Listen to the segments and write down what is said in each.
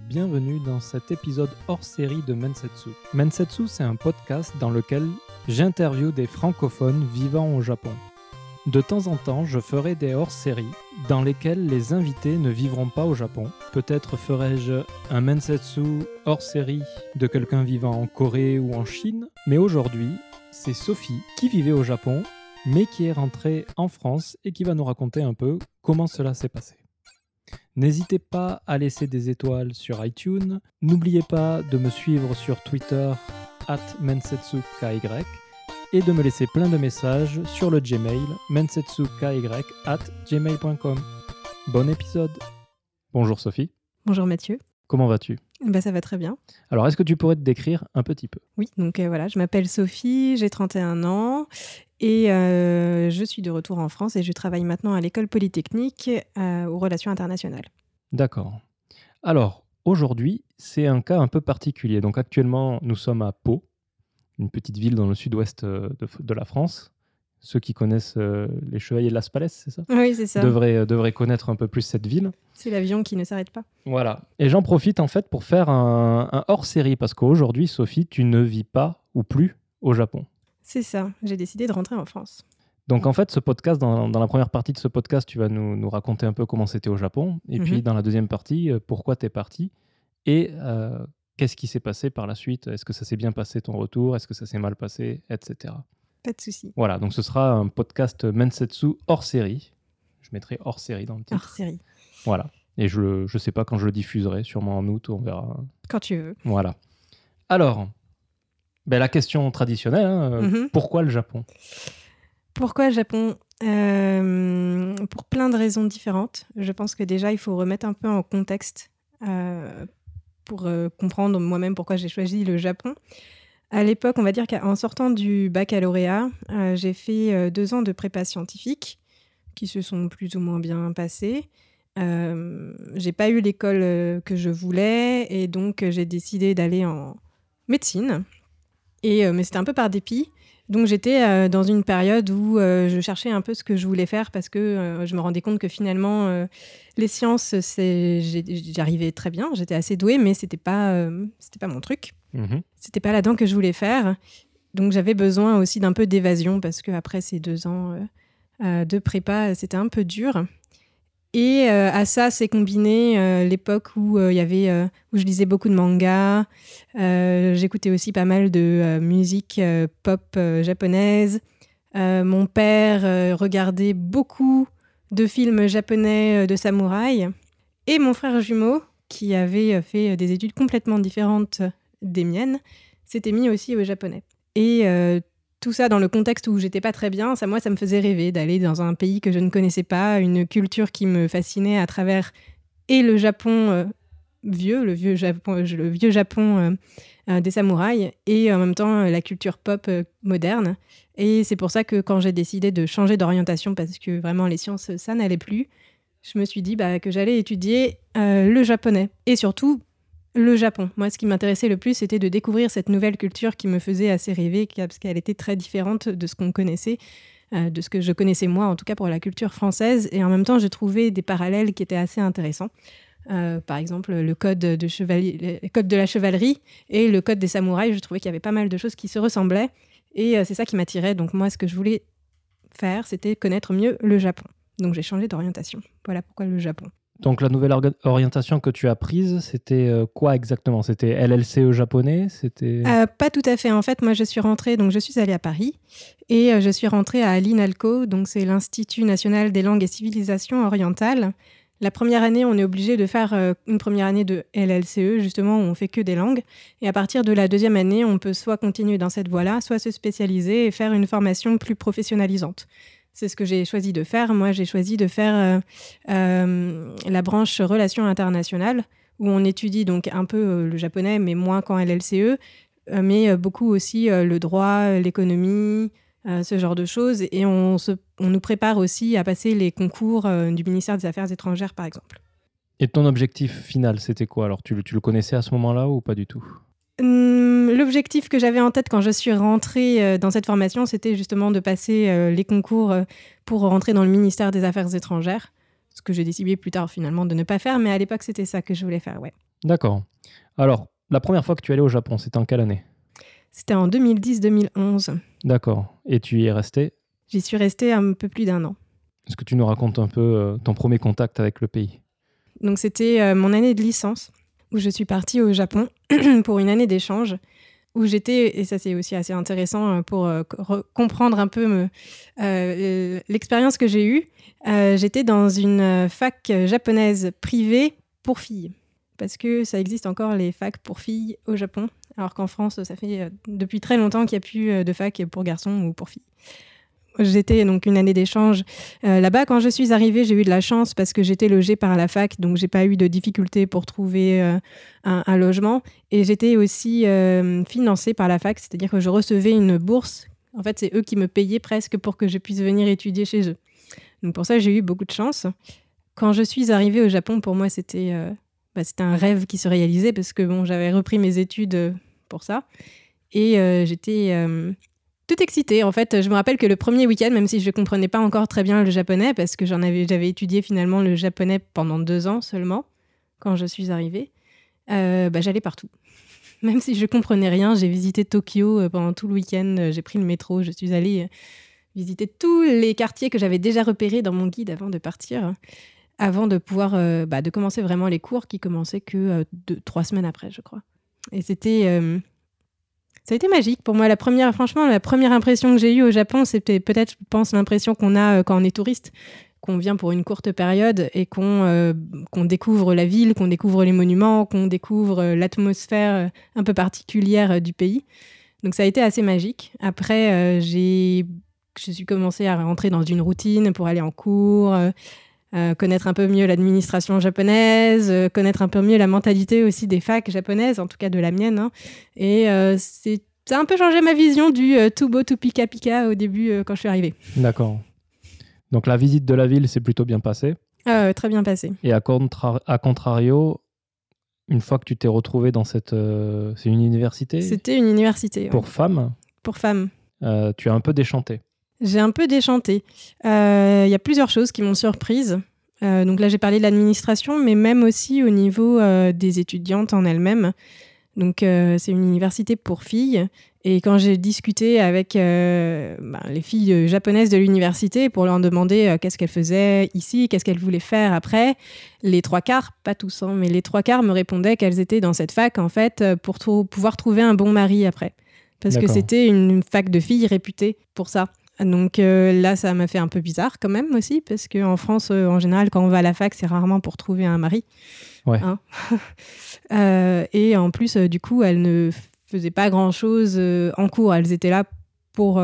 Bienvenue dans cet épisode hors série de Mensetsu. Mensetsu, c'est un podcast dans lequel j'interviewe des francophones vivant au Japon. De temps en temps, je ferai des hors-séries dans lesquelles les invités ne vivront pas au Japon. Peut-être ferai-je un Mensetsu hors-série de quelqu'un vivant en Corée ou en Chine. Mais aujourd'hui, c'est Sophie qui vivait au Japon, mais qui est rentrée en France et qui va nous raconter un peu comment cela s'est passé. N'hésitez pas à laisser des étoiles sur iTunes. N'oubliez pas de me suivre sur Twitter at mensetsuky et de me laisser plein de messages sur le Gmail mensetsuky at gmail.com. Bon épisode. Bonjour Sophie. Bonjour Mathieu. Comment vas-tu? Bah, Ça va très bien. Alors, est-ce que tu pourrais te décrire un petit peu? Oui, donc euh, voilà, je m'appelle Sophie, j'ai 31 ans et euh, je suis de retour en France et je travaille maintenant à l'école polytechnique euh, aux relations internationales. D'accord. Alors, aujourd'hui, c'est un cas un peu particulier. Donc, actuellement, nous sommes à Pau, une petite ville dans le sud-ouest de, de la France ceux qui connaissent euh, les Chevaliers de Las Palais, c'est ça? Oui, c'est ça. Devraient, euh, devraient connaître un peu plus cette ville. C'est l'avion qui ne s'arrête pas. Voilà. Et j'en profite en fait pour faire un, hors-série parce qu'aujourd'hui, Sophie, tu ne vis pas ou plus au Japon. C'est ça. J'ai décidé de rentrer en France. Donc en fait, ce podcast, dans, la première partie de ce podcast, tu vas nous, nous raconter un peu comment c'était au Japon. Et puis mhm. dans la deuxième partie, euh, pourquoi tu es parti et qu'est-ce qui s'est passé par la suite? Est-ce que ça s'est bien passé ton retour? Est-ce que ça s'est mal passé Etc. Pas de souci. Voilà, donc ce sera un podcast Mensetsu hors série. Je mettrai hors série dans le titre. Hors série. Voilà. Et je ne sais pas quand je le diffuserai, sûrement en août, on verra. Quand tu veux. Voilà. Alors, ben, la question traditionnelle, hein, euh, mhm. pourquoi le Japon? Pourquoi le Japon? Euh, Pour plein de raisons différentes. Je pense que déjà, il faut remettre un peu en contexte euh, pour comprendre moi-même pourquoi j'ai choisi le Japon. À l'époque, on va dire qu'en sortant du baccalauréat, euh, j'ai fait euh, deux ans de prépa scientifique qui se sont plus ou moins bien passés. Euh, j'ai pas eu l'école euh, que je voulais et donc j'ai décidé d'aller en médecine. Et, mais c'était un peu par dépit. Donc j'étais dans une période où je cherchais un peu ce que je voulais faire parce que je me rendais compte que finalement les sciences, j'arrivais très bien, j'étais assez douée, mais c'était pas c'était pas mon truc. Mhm. C'était pas là-dedans que je voulais faire. Donc j'avais besoin aussi d'un peu d'évasion parce que après ces deux ans euh, euh, de prépa, c'était un peu dur. Et euh, à ça, c'est combiné l'époque où il y avait, où je lisais beaucoup de mangas. J'écoutais aussi pas mal de musique pop japonaise. mon père regardait beaucoup de films japonais de samouraï. Et mon frère jumeau, qui avait fait des études complètement différentes des miennes, s'était mis aussi au japonais. Et euh, tout ça dans le contexte où j'étais pas très bien, ça moi ça me faisait rêver d'aller dans un pays que je ne connaissais pas, une culture qui me fascinait à travers et le Japon euh, vieux, le vieux Japon, le vieux Japon euh, des samouraïs et en même temps la culture pop moderne. Et c'est pour ça que quand j'ai décidé de changer d'orientation parce que vraiment les sciences ça n'allait plus, je me suis dit bah, que j'allais étudier le japonais et surtout le Japon. Moi, ce qui m'intéressait le plus, c'était de découvrir cette nouvelle culture qui me faisait assez rêver, parce qu'elle était très différente de ce qu'on connaissait, euh, de ce que je connaissais moi, en tout cas pour la culture française. Et en même temps, j'ai trouvé des parallèles qui étaient assez intéressants. Euh, par exemple, le code de, la chevalerie et le code des samouraïs, je trouvais qu'il y avait pas mal de choses qui se ressemblaient. Et euh, c'est ça qui m'attirait. Donc moi, ce que je voulais faire, c'était connaître mieux le Japon. Donc j'ai changé d'orientation. Voilà pourquoi le Japon. Donc la nouvelle orientation que tu as prise, c'était euh, quoi exactement? C'était LLCE japonais? C'était euh, Pas tout à fait. En fait, moi, je suis rentrée, donc je suis allée à Paris et euh, je suis rentrée à l'INALCO, donc c'est l'Institut national des langues et civilisations orientales. La première année, on est obligé de faire une première année de LLCE, justement, où on fait que des langues. Et à partir de la deuxième année, on peut soit continuer dans cette voie-là, soit se spécialiser et faire une formation plus professionnalisante. C'est ce que j'ai choisi de faire. Moi, j'ai choisi de faire euh, euh, la branche relations internationales, où on étudie donc un peu euh, le japonais, mais moins qu'en LLCE, mais beaucoup aussi le droit, l'économie, ce genre de choses. Et on, nous prépare aussi à passer les concours du ministère des Affaires étrangères, par exemple. Et ton objectif final, c'était quoi? Alors, tu, le connaissais à ce moment-là ou pas du tout? L'objectif que j'avais en tête quand je suis rentrée euh, dans cette formation, c'était justement de passer euh, les concours euh, pour rentrer dans le ministère des Affaires étrangères. ce que j'ai décidé plus tard finalement de ne pas faire, mais à l'époque c'était ça que je voulais faire, ouais. D'accord. Alors, la première fois que tu allé au Japon, c'était en quelle année? C'était en 2010-2011. D'accord. Et tu y es resté J'y suis restée un peu plus d'un an. Est-ce que tu nous racontes un peu ton premier contact avec le pays? Donc c'était mon année de licence où je suis partie au Japon pour une année d'échange où j'étais, et ça c'est aussi assez intéressant euh, pour comprendre un peu l'expérience que j'ai eue, j'étais dans une fac japonaise privée pour filles. Parce que ça existe encore les facs pour filles au Japon, alors qu'en France, ça fait depuis très longtemps qu'il n'y a plus de fac pour garçons ou pour filles. J'étais donc une année d'échange euh, là-bas. Quand je suis arrivée, j'ai eu de la chance parce que j'étais logée par la fac, donc j'ai pas eu de difficultés pour trouver euh, un, logement. Et j'étais aussi euh, financée par la fac, c'est-à-dire que je recevais une bourse. En fait, c'est eux qui me payaient presque pour que je puisse venir étudier chez eux. Donc pour ça, j'ai eu beaucoup de chance. Quand je suis arrivée au Japon, pour moi, c'était bah, c'était un rêve qui se réalisait parce que bon, j'avais repris mes études pour ça. Et j'étais tout excitée. En fait, je me rappelle que le premier week-end, même si je ne comprenais pas encore très bien le japonais, parce que j'avais étudié finalement le japonais pendant deux ans seulement, quand je suis arrivée, euh, bah, j'allais partout. Même si je comprenais rien, j'ai visité Tokyo euh, pendant tout le week-end, euh, j'ai pris le métro, je suis allée visiter tous les quartiers que j'avais déjà repérés dans mon guide avant de partir, avant de pouvoir bah, de commencer vraiment les cours qui commençaient que deux, trois semaines après, je crois. Et c'était ça a été magique pour moi. La première, franchement, la première impression que j'ai eue au Japon, c'était peut-être, je pense, l'impression qu'on a euh, quand on est touriste, qu'on vient pour une courte période et qu'on euh, découvre la ville, qu'on découvre les monuments, qu'on découvre euh, l'atmosphère un peu particulière du pays. Donc ça a été assez magique. Après, j'ai je suis commencé à rentrer dans une routine pour aller en cours. Connaître un peu mieux l'administration japonaise, connaître un peu mieux la mentalité aussi des facs japonaises, en tout cas de la mienne. Hein. Et c'est ça a un peu changé ma vision du euh, tout beau, tout pika pika au début euh, quand je suis arrivée. D'accord. Donc la visite de la ville s'est plutôt bien passée. Ah, très bien passée. Et à, à, contrario, une fois que tu t'es retrouvée dans cette... Euh, c'est une université? C'était une université. Pour femmes? Pour femmes. tu as un peu déchanté? J'ai un peu déchanté. Il y a plusieurs choses qui m'ont surprise. donc là, j'ai parlé de l'administration, mais même aussi au niveau des étudiantes en elles-mêmes. Donc, euh, c'est une université pour filles. Et quand j'ai discuté avec euh, ben, les filles euh, japonaises de l'université pour leur demander qu'est-ce qu'elles faisaient ici, qu'est-ce qu'elles voulaient faire après, les trois quarts, pas tous, hein, mais les trois quarts me répondaient qu'elles étaient dans cette fac en fait pour pouvoir trouver un bon mari après. Parce que c'était une fac de filles réputée pour ça. Donc là, ça m'a fait un peu bizarre quand même aussi, parce qu'en France, en général, quand on va à la fac, c'est rarement pour trouver un mari. Ouais. Hein. Euh, et en plus, euh, du coup, elles ne faisaient pas grand-chose euh, en cours. Elles étaient là pour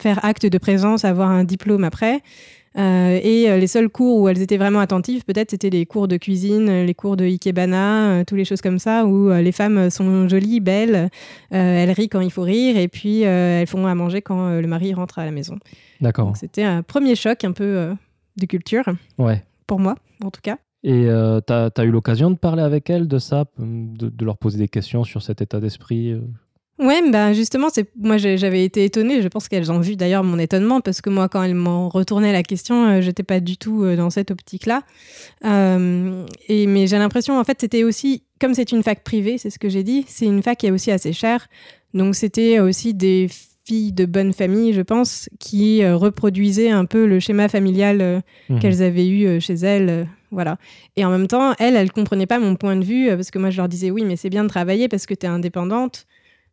faire acte de présence, avoir un diplôme après. Et les seuls cours où elles étaient vraiment attentives, peut-être, c'était les cours de cuisine, les cours de ikebana, toutes les choses comme ça, où les femmes sont jolies, belles, elles rient quand il faut rire, et puis elles font à manger quand le mari rentre à la maison. D'accord. C'était un premier choc un peu de culture. Ouais. Pour moi, en tout cas. Et euh, tu as, eu l'occasion de parler avec elles de ça, de, leur poser des questions sur cet état d'esprit euh? Ouais, bah justement, c'est moi j'avais été étonnée. Je pense qu'elles ont vu d'ailleurs mon étonnement parce que moi, quand elles m'ont retourné la question, euh, j'étais pas du tout euh, dans cette optique-là. et mais j'ai l'impression, en fait, c'était aussi comme c'est une fac privée, c'est ce que j'ai dit. C'est une fac qui est aussi assez chère, donc c'était aussi des filles de bonne famille, je pense, qui reproduisaient un peu le schéma familial mmh qu'elles avaient eu chez elles voilà. Et en même temps, elle, elle comprenait pas mon point de vue euh, parce que moi, je leur disais oui, mais c'est bien de travailler parce que tu es indépendante.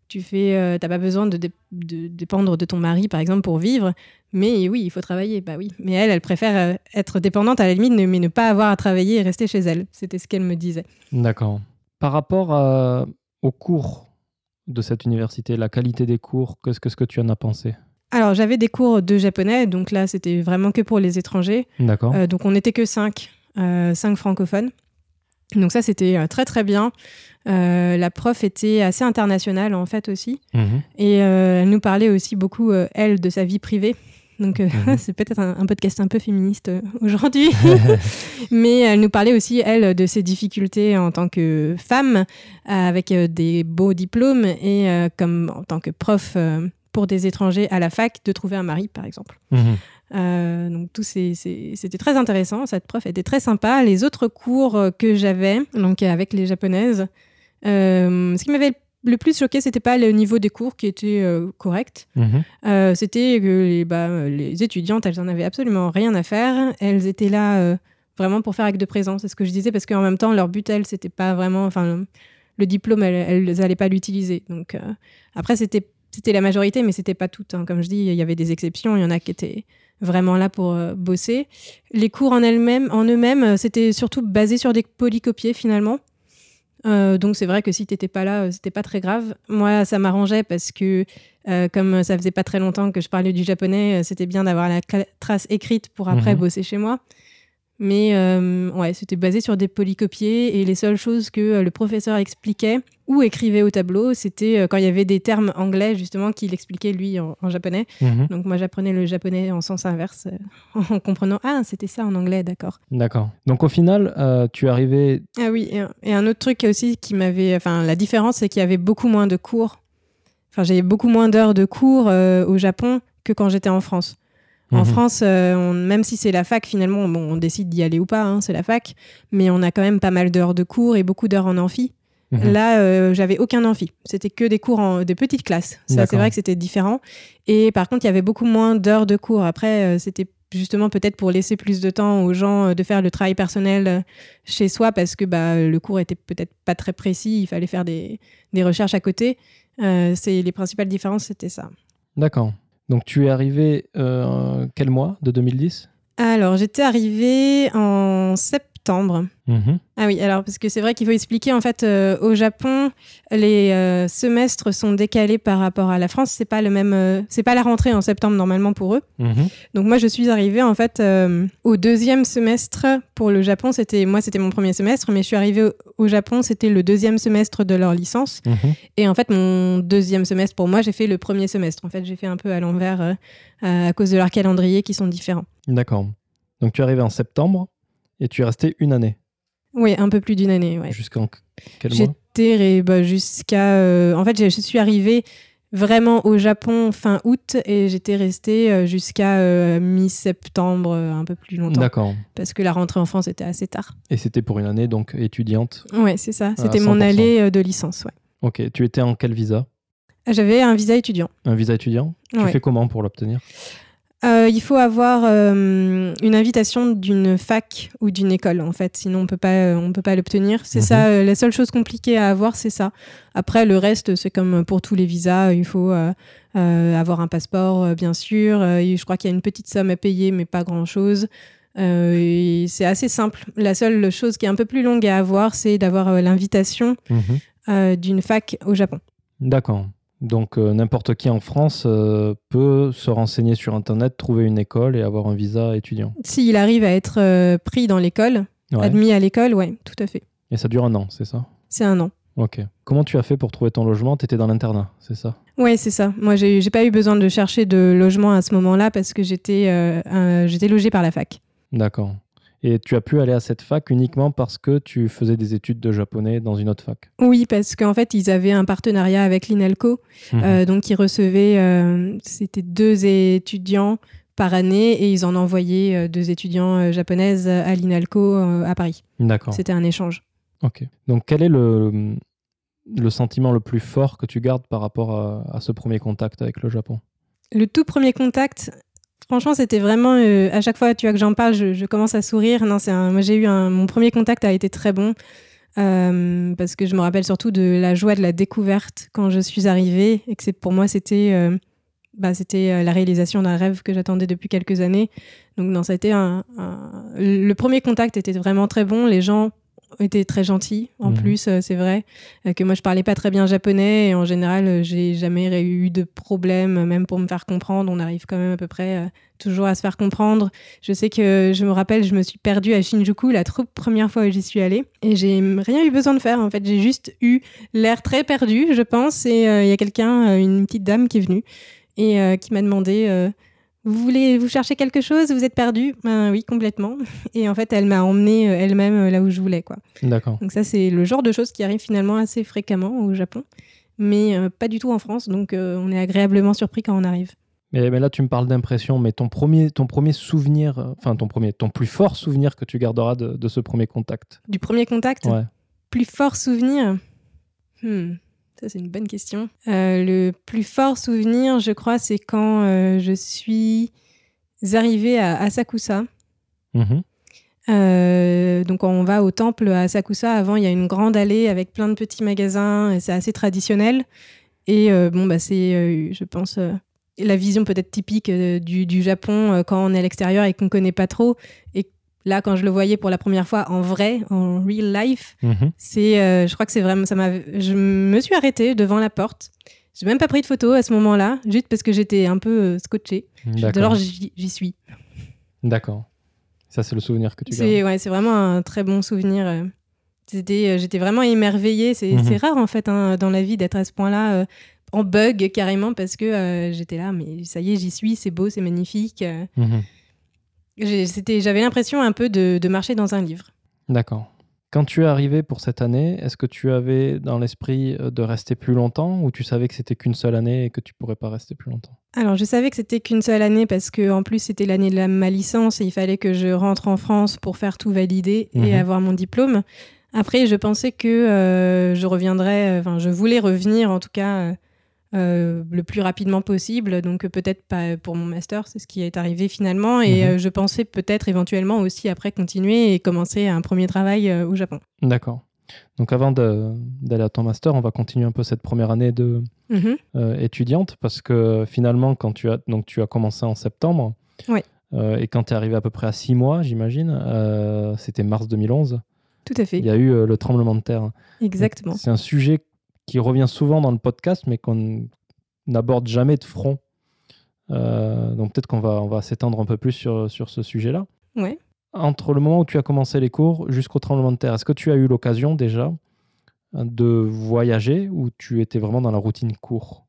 Tu fais, euh, t'as pas besoin de, dépendre de ton mari, par exemple, pour vivre. Mais oui, il faut travailler. Bah oui. Mais elle, elle préfère euh, être dépendante à la limite, mais ne pas avoir à travailler et rester chez elle. C'était ce qu'elle me disait. D'accord. Par rapport aux cours de cette université, la qualité des cours, qu'est-ce que, ce que tu en as pensé? Alors, j'avais des cours de japonais, donc là, c'était vraiment que pour les étrangers. D'accord. donc, on n'était que cinq. Euh, cinq francophones. Donc ça, c'était euh, très très bien. Euh, la prof était assez internationale en fait aussi. Mhm. Et elle nous parlait aussi beaucoup, elle, de sa vie privée. Donc mhm. c'est peut-être un, podcast un peu féministe aujourd'hui. Mais elle nous parlait aussi, elle, de ses difficultés en tant que femme, avec des beaux diplômes et comme en tant que prof pour des étrangers à la fac, de trouver un mari, par exemple. Mhm. Euh, donc tout c'était très intéressant. Cette prof était très sympa. Les autres cours euh, que j'avais, donc avec les japonaises, euh, ce qui m'avait le plus choqué, c'était pas le niveau des cours qui était euh, correct. Mhm. Euh, c'était que les, bah, les étudiantes, elles en avaient absolument rien à faire. Elles étaient là euh, vraiment pour faire acte de présence. C'est ce que je disais parce qu'en même temps, leur but, elles, c'était pas vraiment. Enfin, le diplôme, elles n'allaient pas l'utiliser. Donc, euh, après, c'était c'était la majorité, mais c'était pas toutes. hein. Comme je dis, il y avait des exceptions. Il y en a qui étaient vraiment là pour euh, bosser. Les cours en elles-mêmes, en eux-mêmes, euh, c'était surtout basé sur des polycopiés finalement. Euh, donc c'est vrai que si t'étais pas là, c'était pas très grave. Moi, ça m'arrangeait parce que euh, comme ça faisait pas très longtemps que je parlais du japonais, c'était bien d'avoir la trace écrite pour après Mhm. bosser chez moi. Mais euh, ouais, c'était basé sur des polycopiés et les seules choses que le professeur expliquait ou écrivait au tableau, c'était euh, quand il y avait des termes anglais justement qu'il expliquait lui en, en japonais. Mhm. Donc moi j'apprenais le japonais en sens inverse euh, en comprenant ah c'était ça en anglais d'accord. D'accord. Donc au final, euh, tu arrivé. Ah oui, et un, et un autre truc aussi qui m'avait. Enfin, la différence, c'est qu'il y avait beaucoup moins de cours. Enfin, j'avais beaucoup moins d'heures de cours euh, au Japon que quand j'étais en France. En Mhm. France, euh, on- même si c'est la fac, finalement, bon, on décide d'y aller ou pas, hein, c'est la fac, mais on a quand même pas mal d'heures de cours et beaucoup d'heures en amphi. Mhm. Là, euh, j'avais aucun amphi. C'était que des cours en des petites classes. Ça, c'est vrai que c'était différent. Et par contre, il y avait beaucoup moins d'heures de cours. Après, euh, c'était justement peut-être pour laisser plus de temps aux gens euh, de faire le travail personnel chez soi parce que bah, le cours était peut-être pas très précis. Il fallait faire des, des recherches à côté. C'est les principales différences, c'était ça. D'accord. Donc tu es arrivé quel mois de 2010 Alors, j'étais arrivée en septembre. Mhm. Ah oui, alors parce que c'est vrai qu'il faut expliquer en fait euh, au Japon les euh, semestres sont décalés par rapport à la France, c'est pas le même euh, c'est pas la rentrée en septembre normalement pour eux. Mhm. Donc moi je suis arrivée en fait au deuxième semestre pour le Japon, c'était moi c'était mon premier semestre mais je suis arrivée au, au Japon, c'était le deuxième semestre de leur licence Mhm. et en fait mon deuxième semestre pour moi, j'ai fait le premier semestre. En fait, j'ai fait un peu à l'envers à cause de leur calendrier qui sont différents. D'accord. Donc tu es arrivé en septembre et tu es resté une année. Oui, un peu plus d'une année, ouais. Jusqu'en quel mois? J'étais ré- bah, jusqu'à. euh, en fait, je suis arrivée vraiment au Japon fin août et j'étais restée euh, jusqu'à euh, mi-septembre, un peu plus longtemps. D'accord. Parce que la rentrée en France était assez tard. Et c'était pour une année donc étudiante? Ouais, c'est ça. À C'était mon 100%. allée euh, de licence. Ouais. Ok. Tu étais en quel visa? J'avais un visa étudiant. Un visa étudiant? Tu Ouais. fais comment pour l'obtenir? Euh, il faut avoir euh, une invitation d'une fac ou d'une école en fait, sinon on peut pas, euh, on peut pas l'obtenir. C'est Mhm. ça, la seule chose compliquée à avoir, c'est ça. Après le reste, c'est comme pour tous les visas, il faut avoir un passeport bien sûr. Je crois qu'il y a une petite somme à payer, mais pas grand chose. et c'est assez simple. La seule chose qui est un peu plus longue à avoir, c'est d'avoir l'invitation Mhm. d'une fac au Japon. D'accord. Donc euh, n'importe qui en France euh, peut se renseigner sur Internet, trouver une école et avoir un visa étudiant. S'il arrive à être euh, pris dans l'école, Ouais. admis à l'école, ouais, tout à fait. Et ça dure un an, c'est ça? C'est un an. Ok. Comment tu as fait pour trouver ton logement? Tu étais dans l'internat, c'est ça? Ouais, c'est ça. Moi, j'ai pas eu besoin de chercher de logement à ce moment-là parce que j'étais j'étais logée par la fac. D'accord. Et tu as pu aller à cette fac uniquement parce que tu faisais des études de japonais dans une autre fac Oui, parce qu'en fait, ils avaient un partenariat avec l'INALCO. Mhm. Euh, donc, ils recevaient, euh, c'était deux étudiants par année et ils en envoyaient euh, deux étudiants japonaises à l'INALCO à Paris. D'accord. C'était un échange. Ok. Donc quel est le, le sentiment le plus fort que tu gardes par rapport à, à ce premier contact avec le Japon? Le tout premier contact, franchement, c'était vraiment. euh, à chaque fois, tu vois que j'en parle, je, commence à sourire. Non, c'est moi, j'ai eu un. Mon premier contact a été très bon. euh, parce que je me rappelle surtout de la joie de la découverte quand je suis arrivée et que pour moi c'était euh, bah, c'était la réalisation d'un rêve que j'attendais depuis quelques années donc non ça a été un- le premier contact était vraiment très bon les gens étaient très gentils en Mhm. plus euh, c'est vrai euh, que moi je parlais pas très bien japonais et en général euh, j'ai jamais eu de problème même pour me faire comprendre. On arrive quand même à peu près toujours à se faire comprendre. Je sais que je me rappelle je me suis perdue à Shinjuku la toute première fois où j'y suis allée et j'ai rien eu besoin de faire en fait. J'ai juste eu l'air très perdu je pense et euh, il y a quelqu'un une petite dame qui est venue et euh, qui m'a demandé euh, vous voulez vous cherchez quelque chose? Vous êtes perdu? Ben oui complètement et en fait elle m'a emmenée euh, elle-même euh, là où je voulais quoi D'accord. donc ça, c'est le genre de choses qui arrive finalement assez fréquemment au Japon, mais euh, pas du tout en France. Donc euh, on est agréablement surpris quand on arrive. Mais, mais là, tu me parles d'impression, mais ton premier, ton premier souvenir, enfin ton premier, ton plus fort souvenir que tu garderas de, de ce premier contact? Du premier contact? Ouais. Plus fort souvenir? Hmm, Ça, c'est une bonne question. Euh, le plus fort souvenir, je crois, c'est quand euh, je suis arrivée à Asakusa. Mhm. Euh, donc on va au temple à Asakusa. Avant, il y a une grande allée avec plein de petits magasins. et C'est assez traditionnel. Et bon, bah, c'est, je pense, la vision peut-être typique du, du Japon quand on est à l'extérieur et qu'on connaît pas trop. Et là, quand je le voyais pour la première fois en vrai, en real life, Mhm. c'est, euh, je crois que c'est vraiment, ça m'a, je me suis arrêtée devant la porte. J'ai même pas pris de photo à ce moment-là, juste parce que j'étais un peu euh, scotchée. D'accord. Alors j'y suis. D'accord. Ça, c'est le souvenir que tu gardes. C'est ouais, c'est vraiment un très bon souvenir. euh. C'était, j'étais vraiment émerveillée. C'est Mhm. rare en fait hein, dans la vie d'être à ce point-là euh, en bug carrément parce que euh, j'étais là, mais ça y est, j'y suis, c'est beau, c'est magnifique. Mhm. J'avais l'impression un peu de, de marcher dans un livre. D'accord. Quand tu es arrivé pour cette année, est-ce que tu avais dans l'esprit euh, de rester plus longtemps ou tu savais que c'était qu'une seule année et que tu pourrais pas rester plus longtemps? Alors, je savais que c'était qu'une seule année parce que en plus c'était l'année de la, ma licence et il fallait que je rentre en France pour faire tout valider et Mhm. avoir mon diplôme. Après, je pensais que euh, je reviendrais, euh, enfin, je voulais revenir en tout cas euh, le plus rapidement possible. Donc, euh, peut-être pas pour mon master, c'est ce qui est arrivé finalement. Et Mhm. euh, je pensais peut-être éventuellement aussi après continuer et commencer un premier travail au Japon. D'accord. Donc avant d'aller à ton master, on va continuer un peu cette première année de Mhm. euh, étudiante parce que finalement, quand tu as donc tu as commencé en septembre euh, et quand tu es arrivé à peu près à six mois, j'imagine, euh, c'était mars 2011, Tout à fait, il y a eu le tremblement de terre. exactement. C'est un sujet qui revient souvent dans le podcast, mais qu'on n'aborde jamais de front. Euh, donc peut-être qu'on va, on va s'étendre un peu plus sur, sur ce sujet-là. Ouais. Entre le moment où tu as commencé les cours jusqu'au tremblement de terre, est-ce que tu as eu l'occasion déjà de voyager ou tu étais vraiment dans la routine cours?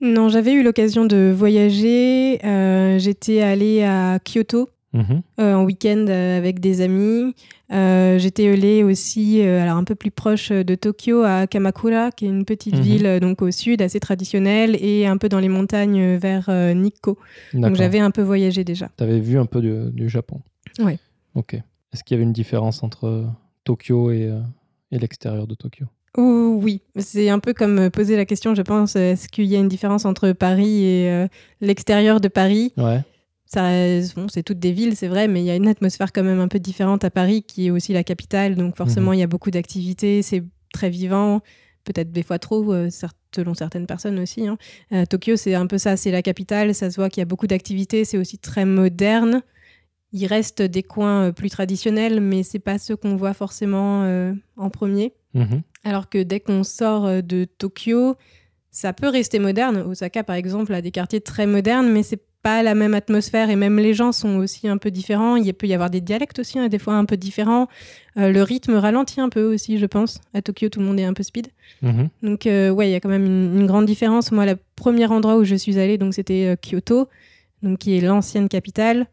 Non, j'avais eu l'occasion de voyager. euh, J'étais allée à Kyoto Mhm. euh, en week-end euh, avec des amis. Euh, J'étais allée aussi, alors un peu plus proche de Tokyo, à Kamakura, qui est une petite Mhm. ville donc au sud, assez traditionnelle, et un peu dans les montagnes vers Nikko. Donc j'avais un peu voyagé déjà. Tu avais vu un peu du, du Japon Ouais. Ok. Est-ce qu'il y avait une différence entre Tokyo et, et l'extérieur de Tokyo? Oh, oui, c'est un peu comme poser la question, je pense, est-ce qu'il y a une différence entre Paris et l'extérieur de Paris? Ouais. Bon, c'est toutes des villes, c'est vrai, mais il y a une atmosphère quand même un peu différente à Paris, qui est aussi la capitale. Donc forcément, il y a beaucoup d'activités, c'est très vivant, peut-être des fois trop, euh, selon certaines personnes aussi. hein. Euh, Tokyo, c'est un peu ça, c'est la capitale, ça se voit qu'il y a beaucoup d'activités, c'est aussi très moderne. Il reste des coins euh, plus traditionnels, mais c'est pas ceux qu'on voit forcément euh, en premier. Mhm. Alors que dès qu'on sort de Tokyo, ça peut rester moderne. Osaka, par exemple, a des quartiers très modernes, mais c'est pas la même atmosphère et même les gens sont aussi un peu différents. Il peut y avoir des dialectes aussi, hein, des fois un peu différents. Euh, le rythme ralentit un peu aussi, je pense. À Tokyo, tout le monde est un peu speed. Mhm. Donc, euh, ouais, il y a quand même une, une grande différence. Moi, le premier endroit où je suis allée, donc c'était euh, Kyoto, donc qui est l'ancienne capitale,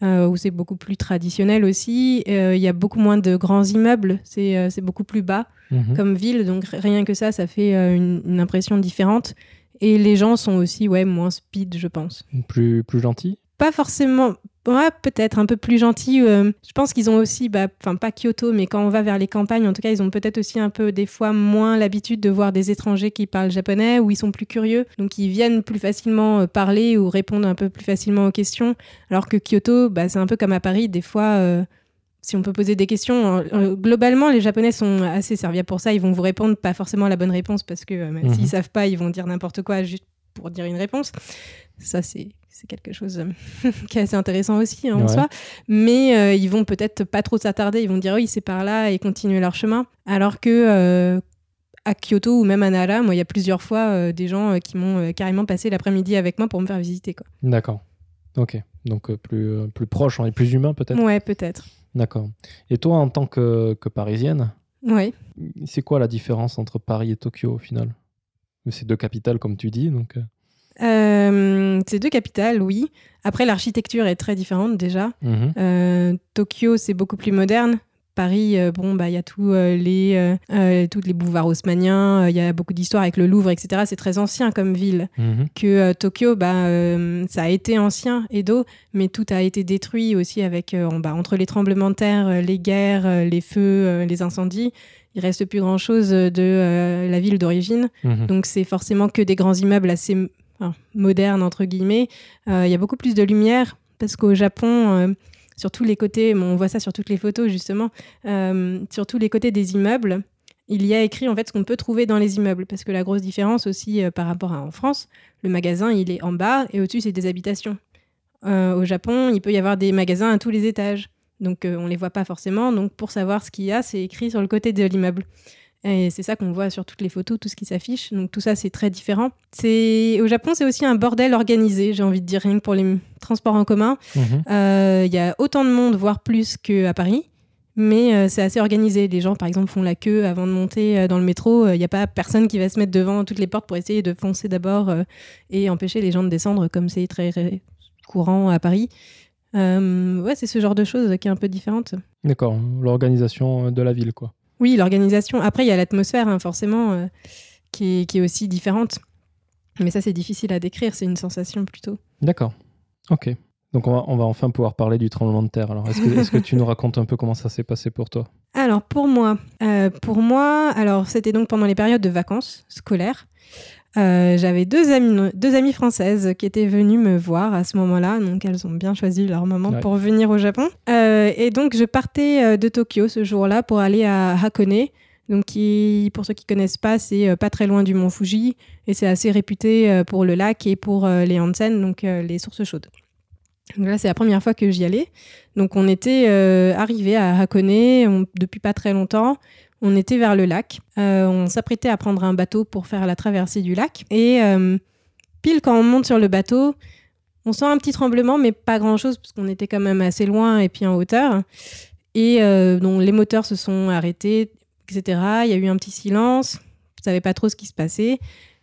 où c'est beaucoup plus traditionnel aussi. Il y a beaucoup moins de grands immeubles, c'est beaucoup plus bas Mhm. comme ville, donc rien que ça, ça fait une, une impression différente. Et les gens sont aussi ouais, moins speed, je pense. Plus, plus gentil Pas forcément, ouais, peut-être un peu plus gentils. euh, je pense qu'ils ont aussi, bah, enfin pas Kyoto, mais quand on va vers les campagnes, en tout cas, ils ont peut-être aussi un peu des fois moins l'habitude de voir des étrangers qui parlent japonais ou ils sont plus curieux, donc ils viennent plus facilement euh, parler ou répondre un peu plus facilement aux questions. Alors que Kyoto, bah, c'est un peu comme à Paris, des fois. euh, si on peut poser des questions, euh, globalement, les Japonais sont assez serviables pour ça. Ils vont vous répondre pas forcément la bonne réponse parce que euh, même Mhm. s'ils savent pas, ils vont dire n'importe quoi juste pour dire une réponse. Ça, c'est c'est quelque chose euh, qui est assez intéressant aussi hein, en soi. Mais euh, ils vont peut-être pas trop s'attarder. Ils vont dire oui, c'est par là et continuer leur chemin. Alors que à Kyoto ou même à Nara, moi, il y a plusieurs fois des gens qui m'ont carrément passé l'après-midi avec moi pour me faire visiter. D'accord. Ok. Donc plus, plus proche et plus humain peut-être Ouais, peut-être. D'accord. Et toi, en tant que, que parisienne, Ouais. c'est quoi la différence entre Paris et Tokyo au final? C'est deux capitales, comme tu dis. Donc, euh, Euh, c'est deux capitales, oui. Après, l'architecture est très différente déjà. mhm. Euh, Tokyo, c'est beaucoup plus moderne. Paris, euh, bon, bah, il y a tout, euh, les, euh, toutes les boulevards haussmanniens, il y a beaucoup d'histoires avec le Louvre, etc. C'est très ancien comme ville. Mhm. Que Tokyo, bah, ça a été ancien, Edo, mais tout a été détruit aussi avec, en- bah, entre les tremblements de terre, les guerres, les feux, les incendies. Il reste plus grand-chose de euh, la ville d'origine. Mhm. Donc c'est forcément que des grands immeubles assez enfin, modernes, entre guillemets. Euh, Il y a beaucoup plus de lumière parce qu'au Japon, euh, sur tous les côtés, on voit ça sur toutes les photos justement, euh, sur tous les côtés des immeubles, il y a écrit en fait ce qu'on peut trouver dans les immeubles. Parce que la grosse différence aussi euh, par rapport à en France, le magasin il est en bas et au-dessus c'est des habitations. Euh, au Japon, il peut y avoir des magasins à tous les étages. Donc on les voit pas forcément. Donc pour savoir ce qu'il y a, c'est écrit sur le côté de l'immeuble. Et c'est ça qu'on voit sur toutes les photos, tout ce qui s'affiche. Donc tout ça, c'est très différent. C'est au Japon, c'est aussi un bordel organisé. J'ai envie de dire rien que pour les transports en commun. Mhm. Euh, Il y a autant de monde, voire plus qu'à Paris. Mais euh, c'est assez organisé. Les gens, par exemple, font la queue avant de monter euh, dans le métro. Il n'y a pas personne qui va se mettre devant toutes les portes pour essayer de foncer d'abord et empêcher les gens de descendre, comme c'est très ré- courant à Paris. Ouais, c'est ce genre de choses qui est un peu différente. D'accord, l'organisation de la ville, quoi. Oui, l'organisation. Après, il y a l'atmosphère, hein, forcément, euh, qui, est, qui est aussi différente. Mais ça, c'est difficile à décrire. C'est une sensation plutôt. D'accord, ok. Donc on va, on va enfin pouvoir parler du tremblement de terre. Alors, est-ce que, est-ce que tu nous racontes un peu comment ça s'est passé pour toi? Alors, pour moi, euh, pour moi, alors c'était donc pendant les périodes de vacances scolaires. Euh, J'avais deux amies, deux amies françaises qui étaient venues me voir à ce moment-là. Donc, elles ont bien choisi leur moment Ouais. pour venir au Japon. Euh, et donc, je partais euh, de Tokyo ce jour-là pour aller à Hakone. Donc, qui, pour ceux qui connaissent pas, c'est pas très loin du mont Fuji et c'est assez réputé pour le lac et pour les onsen, donc les sources chaudes. Donc là, c'est la première fois que j'y allais. Donc, on était arrivé à Hakone on- depuis pas très longtemps. On était vers le lac. Euh, on s'apprêtait à prendre un bateau pour faire la traversée du lac. Et euh, pile quand on monte sur le bateau, on sent un petit tremblement, mais pas grand-chose, parce qu'on était quand même assez loin et puis en hauteur. Et euh, donc, les moteurs se sont arrêtés, etc. Il y a eu un petit silence. Je ne savais pas trop ce qui se passait.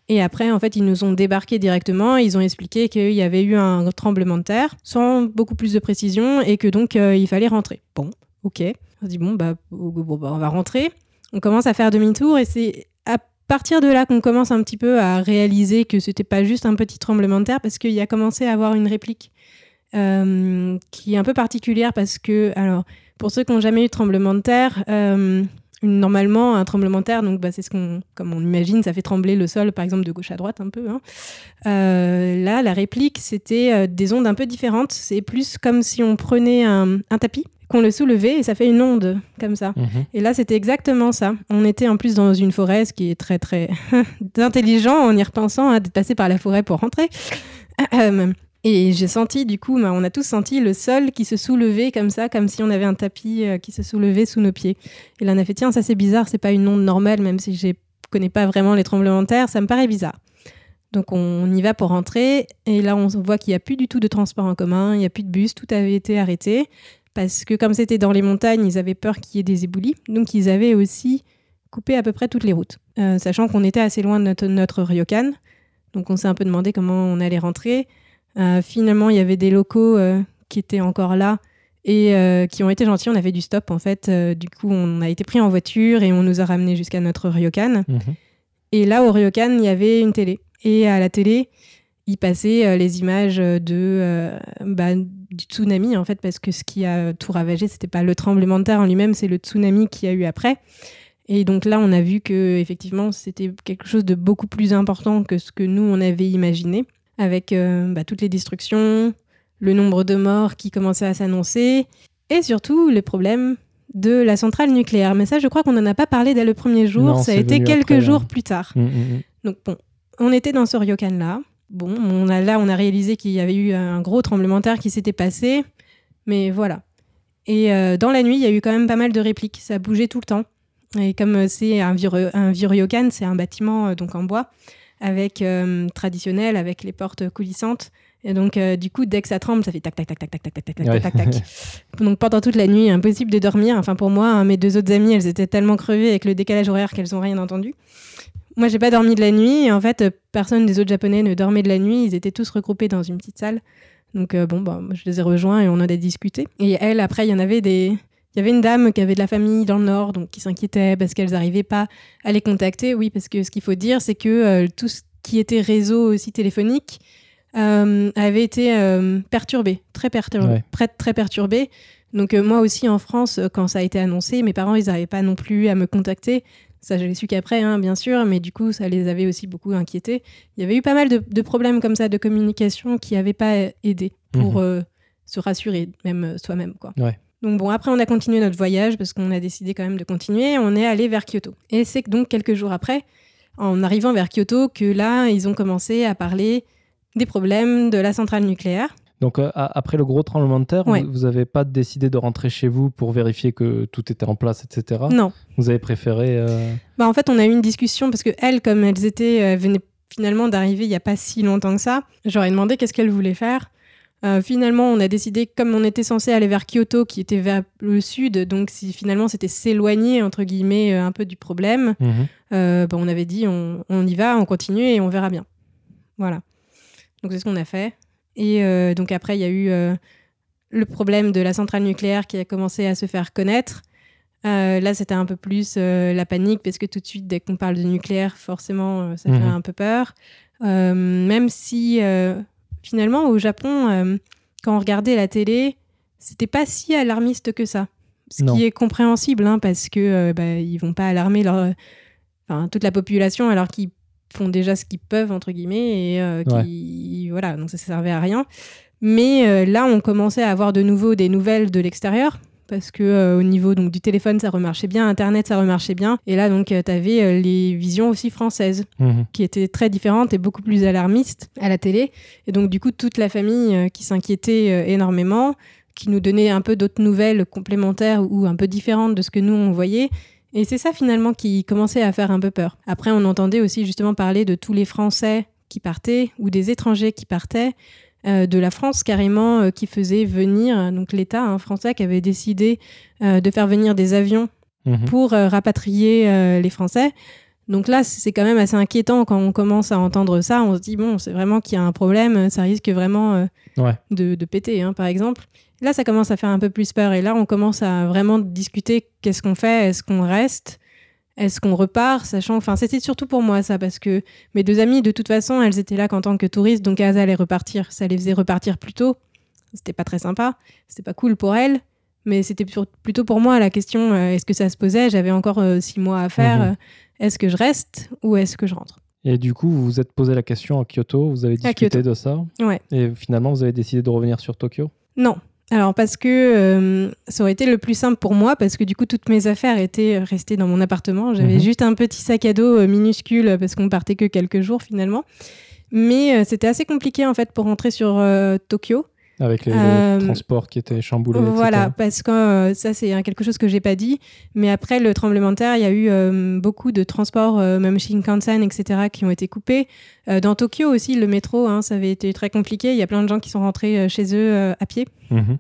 Et après, en fait, ils nous ont débarqué directement. Ils ont expliqué qu'il y avait eu un tremblement de terre, sans beaucoup plus de précision, et que donc il fallait rentrer. Bon, ok. On se dit bon bah, bon, bah, on va rentrer. On commence à faire demi-tour, et c'est à partir de là qu'on commence un petit peu à réaliser que c'était pas juste un petit tremblement de terre, parce qu'il y a commencé à avoir une réplique euh, qui est un peu particulière, parce que alors pour ceux qui n'ont jamais eu de tremblement de terre. euh, Normalement, un tremblement de terre, donc bah, c'est ce qu'on, comme on imagine, ça fait trembler le sol, par exemple de gauche à droite un peu. hein. Euh, là, la réplique, c'était euh, des ondes un peu différentes. C'est plus comme si on prenait un, un tapis, qu'on le soulevait et ça fait une onde comme ça. Mhm. Et là, c'était exactement ça. On était en plus dans une forêt, ce qui est très très intelligent en y repensant, hein, d'être passé par la forêt pour rentrer. Et j'ai senti, du coup, bah, on a tous senti le sol qui se soulevait comme ça, comme si on avait un tapis euh, qui se soulevait sous nos pieds. Et là, on a fait, tiens, ça c'est bizarre, c'est pas une onde normale, même si je connais pas vraiment les tremblements de terre, ça me paraît bizarre. Donc on y va pour rentrer, et là on voit qu'il n'y a plus du tout de transport en commun, il n'y a plus de bus, tout avait été arrêté, parce que comme c'était dans les montagnes, ils avaient peur qu'il y ait des éboulis, donc ils avaient aussi coupé à peu près toutes les routes, Euh, sachant qu'on était assez loin de notre, notre ryokan, donc on s'est un peu demandé comment on allait rentrer. Euh, finalement, il y avait des locaux euh, qui étaient encore là et euh, qui ont été gentils. On avait du stop en fait. Euh, du coup, on a été pris en voiture et on nous a ramenés jusqu'à notre ryokan. Mhm. Et là, au ryokan, il y avait une télé. Et à la télé, il passait euh, les images de, bah, du tsunami, en fait, parce que ce qui a tout ravagé, c'était pas le tremblement de terre en lui-même, c'est le tsunami qu'il y a eu après. Et donc là, on a vu que effectivement, c'était quelque chose de beaucoup plus important que ce que nous, on avait imaginé, avec euh, bah, toutes les destructions, le nombre de morts qui commençait à s'annoncer, et surtout le problème de la centrale nucléaire. Mais ça, je crois qu'on n'en a pas parlé dès le premier jour, Non, ça a été quelques après, jours hein. plus tard. Mhm, mhm. Donc bon, on était dans ce ryokan là. Bon, on a là on a réalisé qu'il y avait eu un gros tremblement de terre qui s'était passé, mais voilà. Et euh, dans la nuit, il y a eu quand même pas mal de répliques. Ça bougeait tout le temps. Et comme euh, c'est un vieux, un c'est un bâtiment euh, donc en bois avec euh, traditionnel, avec les portes coulissantes. Et donc euh, du coup, dès que ça tremble, ça fait tac tac tac tac tac tac tac tac tac Ouais. tac tac. Donc pendant toute la nuit, impossible de dormir. Enfin pour moi, hein, mes deux autres amies, elles étaient tellement crevées avec le décalage horaire qu'elles n'ont rien entendu. Moi, j'ai pas dormi de la nuit. Et en fait, euh, personne des autres japonais ne dormait de la nuit. Ils étaient tous regroupés dans une petite salle. Donc, euh, bon, bah, je les ai rejoints et on en a discuté. Et elles, après, il y en avait des, Il y avait une dame qui avait de la famille dans le Nord, donc qui s'inquiétait parce qu'elles n'arrivaient pas à les contacter. Oui, parce que ce qu'il faut dire, c'est que euh, tout ce qui était réseau aussi téléphonique euh, avait été euh, perturbé, très perturbé, Ouais. très, très perturbé. Donc moi aussi en France, quand ça a été annoncé, mes parents, ils n'arrivaient pas non plus à me contacter. Ça, je l'ai su qu'après, hein, bien sûr, mais du coup, ça les avait aussi beaucoup inquiétés. Il y avait eu pas mal de, de problèmes comme ça de communication qui n'avaient pas aidé pour euh, se rassurer, même soi-même. quoi. Ouais. Donc bon, après, on a continué notre voyage parce qu'on a décidé quand même de continuer. On est allé vers Kyoto. Et c'est donc quelques jours après, en arrivant vers Kyoto, que là, ils ont commencé à parler des problèmes de la centrale nucléaire. Donc, euh, après le gros tremblement de terre, Ouais. vous- vous n'avez pas décidé de rentrer chez vous pour vérifier que tout était en place, etc. Non. Vous avez préféré. euh, Bah, en fait, on a eu une discussion parce que elles, comme elles étaient, euh, venaient finalement d'arriver il n'y a pas si longtemps que ça, j'aurais demandé qu'est-ce qu'elles voulaient faire. Euh, finalement, on a décidé, comme on était censé aller vers Kyoto, qui était vers le sud, donc si finalement c'était s'éloigner, entre guillemets, euh, un peu du problème, euh, bah, on avait dit on, on y va, on continue et on verra bien. Voilà. Donc c'est ce qu'on a fait. Et donc après, il y a eu le problème de la centrale nucléaire qui a commencé à se faire connaître. Euh, là, c'était un peu plus euh, la panique parce que tout de suite, dès qu'on parle de nucléaire, forcément, euh, ça fait Mhm. un peu peur. Même si finalement, au Japon, euh, quand on regardait la télé, c'était pas si alarmiste que ça. Ce Non. qui est compréhensible, hein, parce que euh, bah, ils vont pas alarmer leur, enfin, toute la population alors qu'ils font déjà ce qu'ils peuvent entre guillemets et euh, qui voilà donc ça servait à rien mais euh, là on commençait à avoir de nouveau des nouvelles de l'extérieur parce que euh, au niveau donc du téléphone ça remarchait bien internet ça remarchait bien et là donc tu avais les visions aussi françaises Mhm. qui étaient très différentes et beaucoup plus alarmistes à la télé. Et donc, du coup, toute la famille euh, qui s'inquiétait euh, énormément, qui nous donnait un peu d'autres nouvelles complémentaires ou un peu différentes de ce que nous, on voyait. Et c'est ça, finalement, qui commençait à faire un peu peur. Après, on entendait aussi justement parler de tous les Français qui partaient ou des étrangers qui partaient. Euh, de la France carrément euh, qui faisait venir, euh, donc l'État hein, français qui avait décidé de faire venir des avions Mhm. pour rapatrier les Français. Donc là, c'est quand même assez inquiétant quand on commence à entendre ça. On se dit, bon, c'est vraiment qu'il y a un problème, ça risque vraiment euh, Ouais. de, de péter, hein, par exemple. Là, ça commence à faire un peu plus peur. Et là, on commence à vraiment discuter qu'est-ce qu'on fait, est-ce qu'on reste, est-ce qu'on repart, sachant. Enfin, c'était surtout pour moi ça, parce que mes deux amies, de toute façon, elles étaient là qu'en tant que touristes, donc elles allaient repartir. Ça les faisait repartir plus tôt. C'était pas très sympa, c'était pas cool pour elles. Mais c'était plutôt pour moi la question euh, est-ce que ça se posait? J'avais encore euh, six mois à faire. Mhm. euh, est-ce que je reste ou est-ce que je rentre? Et du coup, vous vous êtes posé la question à Kyoto, vous avez discuté de ça? Ouais. Et finalement, vous avez décidé de revenir sur Tokyo? Non. Alors parce que euh, ça aurait été le plus simple pour moi parce que du coup toutes mes affaires étaient restées dans mon appartement. J'avais Mhm. juste un petit sac à dos euh, minuscule euh, parce qu'on partait que quelques jours finalement. Mais euh, c'était assez compliqué en fait pour rentrer sur euh, Tokyo. Avec les, les Euh, transports qui étaient chamboulés, Voilà, etc. parce que euh, ça c'est quelque chose que j'ai pas dit. Mais après le tremblement de terre, il y a eu euh, beaucoup de transports, même Shinkansen, etc., qui ont été coupés. Dans Tokyo aussi, le métro, hein, ça avait été très compliqué. Il y a plein de gens qui sont rentrés chez eux à pied. Mhm.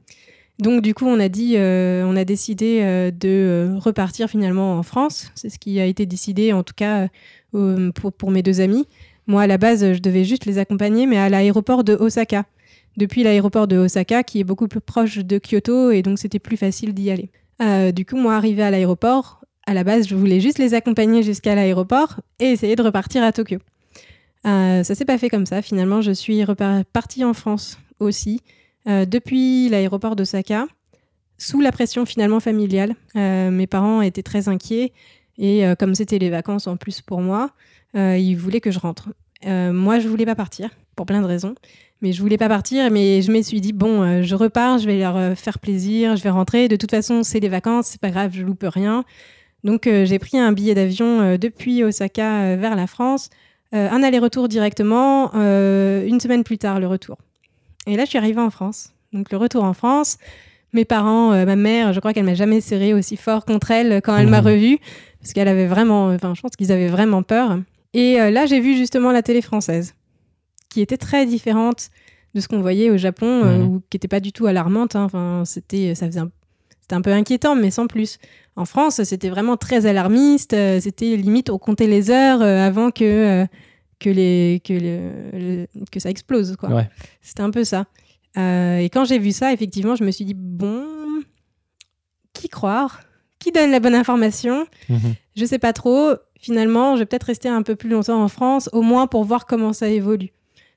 Donc du coup, on a dit, on a décidé de repartir finalement en France. C'est ce qui a été décidé, en tout cas pour, pour mes deux amis. Moi, à la base, je devais juste les accompagner, mais à l'aéroport de Osaka. Depuis l'aéroport de Osaka, qui est beaucoup plus proche de Kyoto, et donc c'était plus facile d'y aller. Euh, du coup, moi, arrivé à l'aéroport, à la base, je voulais juste les accompagner jusqu'à l'aéroport et essayer de repartir à Tokyo. Euh, ça s'est pas fait comme ça. Finalement, je suis repartie en France aussi, euh, depuis l'aéroport d'Osaka, sous la pression finalement familiale. Euh, mes parents étaient très inquiets et comme c'était les vacances en plus pour moi, ils voulaient que je rentre. Moi, je voulais pas partir pour plein de raisons, mais je voulais pas partir. Mais je me suis dit bon, euh, je repars, je vais leur euh, faire plaisir, je vais rentrer. De toute façon, c'est les vacances, c'est pas grave, je loupe rien. Donc euh, j'ai pris un billet d'avion euh, depuis Osaka euh, vers la France, un aller-retour directement, une semaine plus tard le retour. Et là, je suis arrivée en France. Donc le retour en France, mes parents, ma mère, je crois qu'elle m'a jamais serré aussi fort contre elle quand elle m'a Mhm. revue, parce qu'elle avait vraiment, enfin, je pense qu'ils avaient vraiment peur. Et là, j'ai vu justement la télé française, qui était très différente de ce qu'on voyait au Japon, euh, Mhm. ou qui n'était pas du tout alarmante. hein. Enfin, c'était, ça faisait, un- c'était un peu inquiétant, mais sans plus. En France, c'était vraiment très alarmiste. euh, c'était limite, on comptait les heures euh, avant que euh, que les que le- le- que ça explose, quoi. Ouais. C'était un peu ça. Euh, et quand j'ai vu ça, effectivement, je me suis dit bon, qui croire? Qui donne la bonne information? Mhm. Je sais pas trop. Finalement, je vais peut-être rester un peu plus longtemps en France, au moins pour voir comment ça évolue.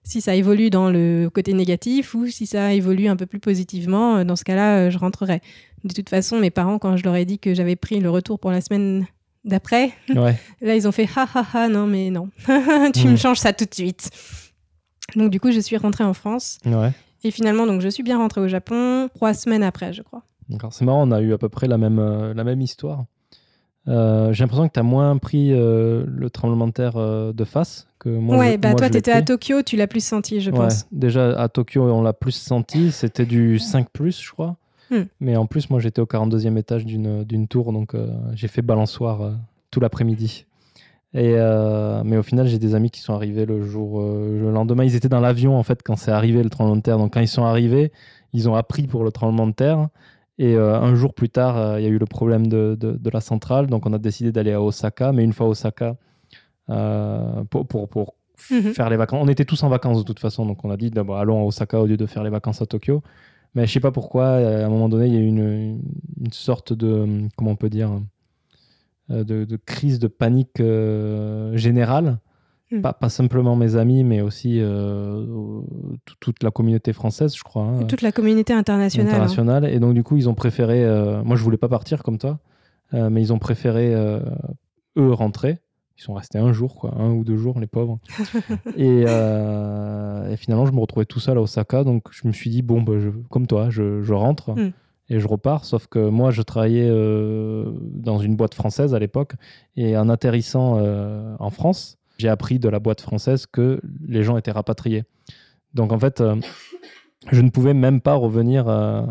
Si ça évolue dans le côté négatif ou si ça évolue un peu plus positivement, euh, dans ce cas-là, euh, je rentrerai. De toute façon, mes parents, quand je leur ai dit que j'avais pris le retour pour la semaine d'après, Ouais. là, ils ont fait ha ha ha, non, mais non, tu Hmm. me changes ça tout de suite. Donc, du coup, je suis rentrée en France. Ouais. Et finalement, donc, je suis bien rentrée au Japon trois semaines après, je crois. D'accord. C'est marrant, on a eu à peu près la même, euh, la même histoire. Euh, J'ai l'impression que tu as moins pris euh, le tremblement de terre euh, de face que moi. ouais, je- bah moi, toi, l'ai t'étais à. Tokyo, tu l'as plus senti, je Ouais, pense. Déjà à Tokyo, on l'a plus senti. C'était du 5, je crois. Hmm. Mais en plus, moi, j'étais au 42e étage d'une d'une tour, donc j'ai fait balançoire tout l'après-midi. Et mais au final, j'ai des amis qui sont arrivés le jour, le lendemain. Ils étaient dans l'avion en fait quand c'est arrivé le tremblement de terre. Donc quand ils sont arrivés, ils ont appris pour le tremblement de terre. Et euh, un jour plus tard, euh, il y a eu le problème de, de- de la centrale. Donc on a décidé d'aller à Osaka. Mais une fois à Osaka, euh, pour, pour, pour Mhm. faire les vacances. On était tous en vacances de toute façon, donc on a dit d'abord allons à Osaka au lieu de faire les vacances à Tokyo. Mais je sais pas pourquoi, à un moment donné, il y a eu une, une sorte de, comment on peut dire, de, de crise de panique générale. Mm. Pas, pas simplement mes amis, mais aussi euh, tout- toute la communauté française, je crois. hein, Toute la communauté internationale. hein. internationale. Et donc, du coup, ils ont préféré. euh, moi, je voulais pas partir comme toi, euh, mais ils ont préféré, eux, rentrer. Ils sont restés un jour, quoi, un ou deux jours, les pauvres. et, et finalement, je me retrouvais tout seul à Osaka. Donc, je me suis dit, bon, bah, je- comme toi, je, je rentre Mm. et je repars. Sauf que moi, je travaillais euh, dans une boîte française à l'époque. Et en atterrissant euh, en France, j'ai appris de la boîte française que les gens étaient rapatriés. Donc, en fait, euh, je ne pouvais même pas revenir, euh,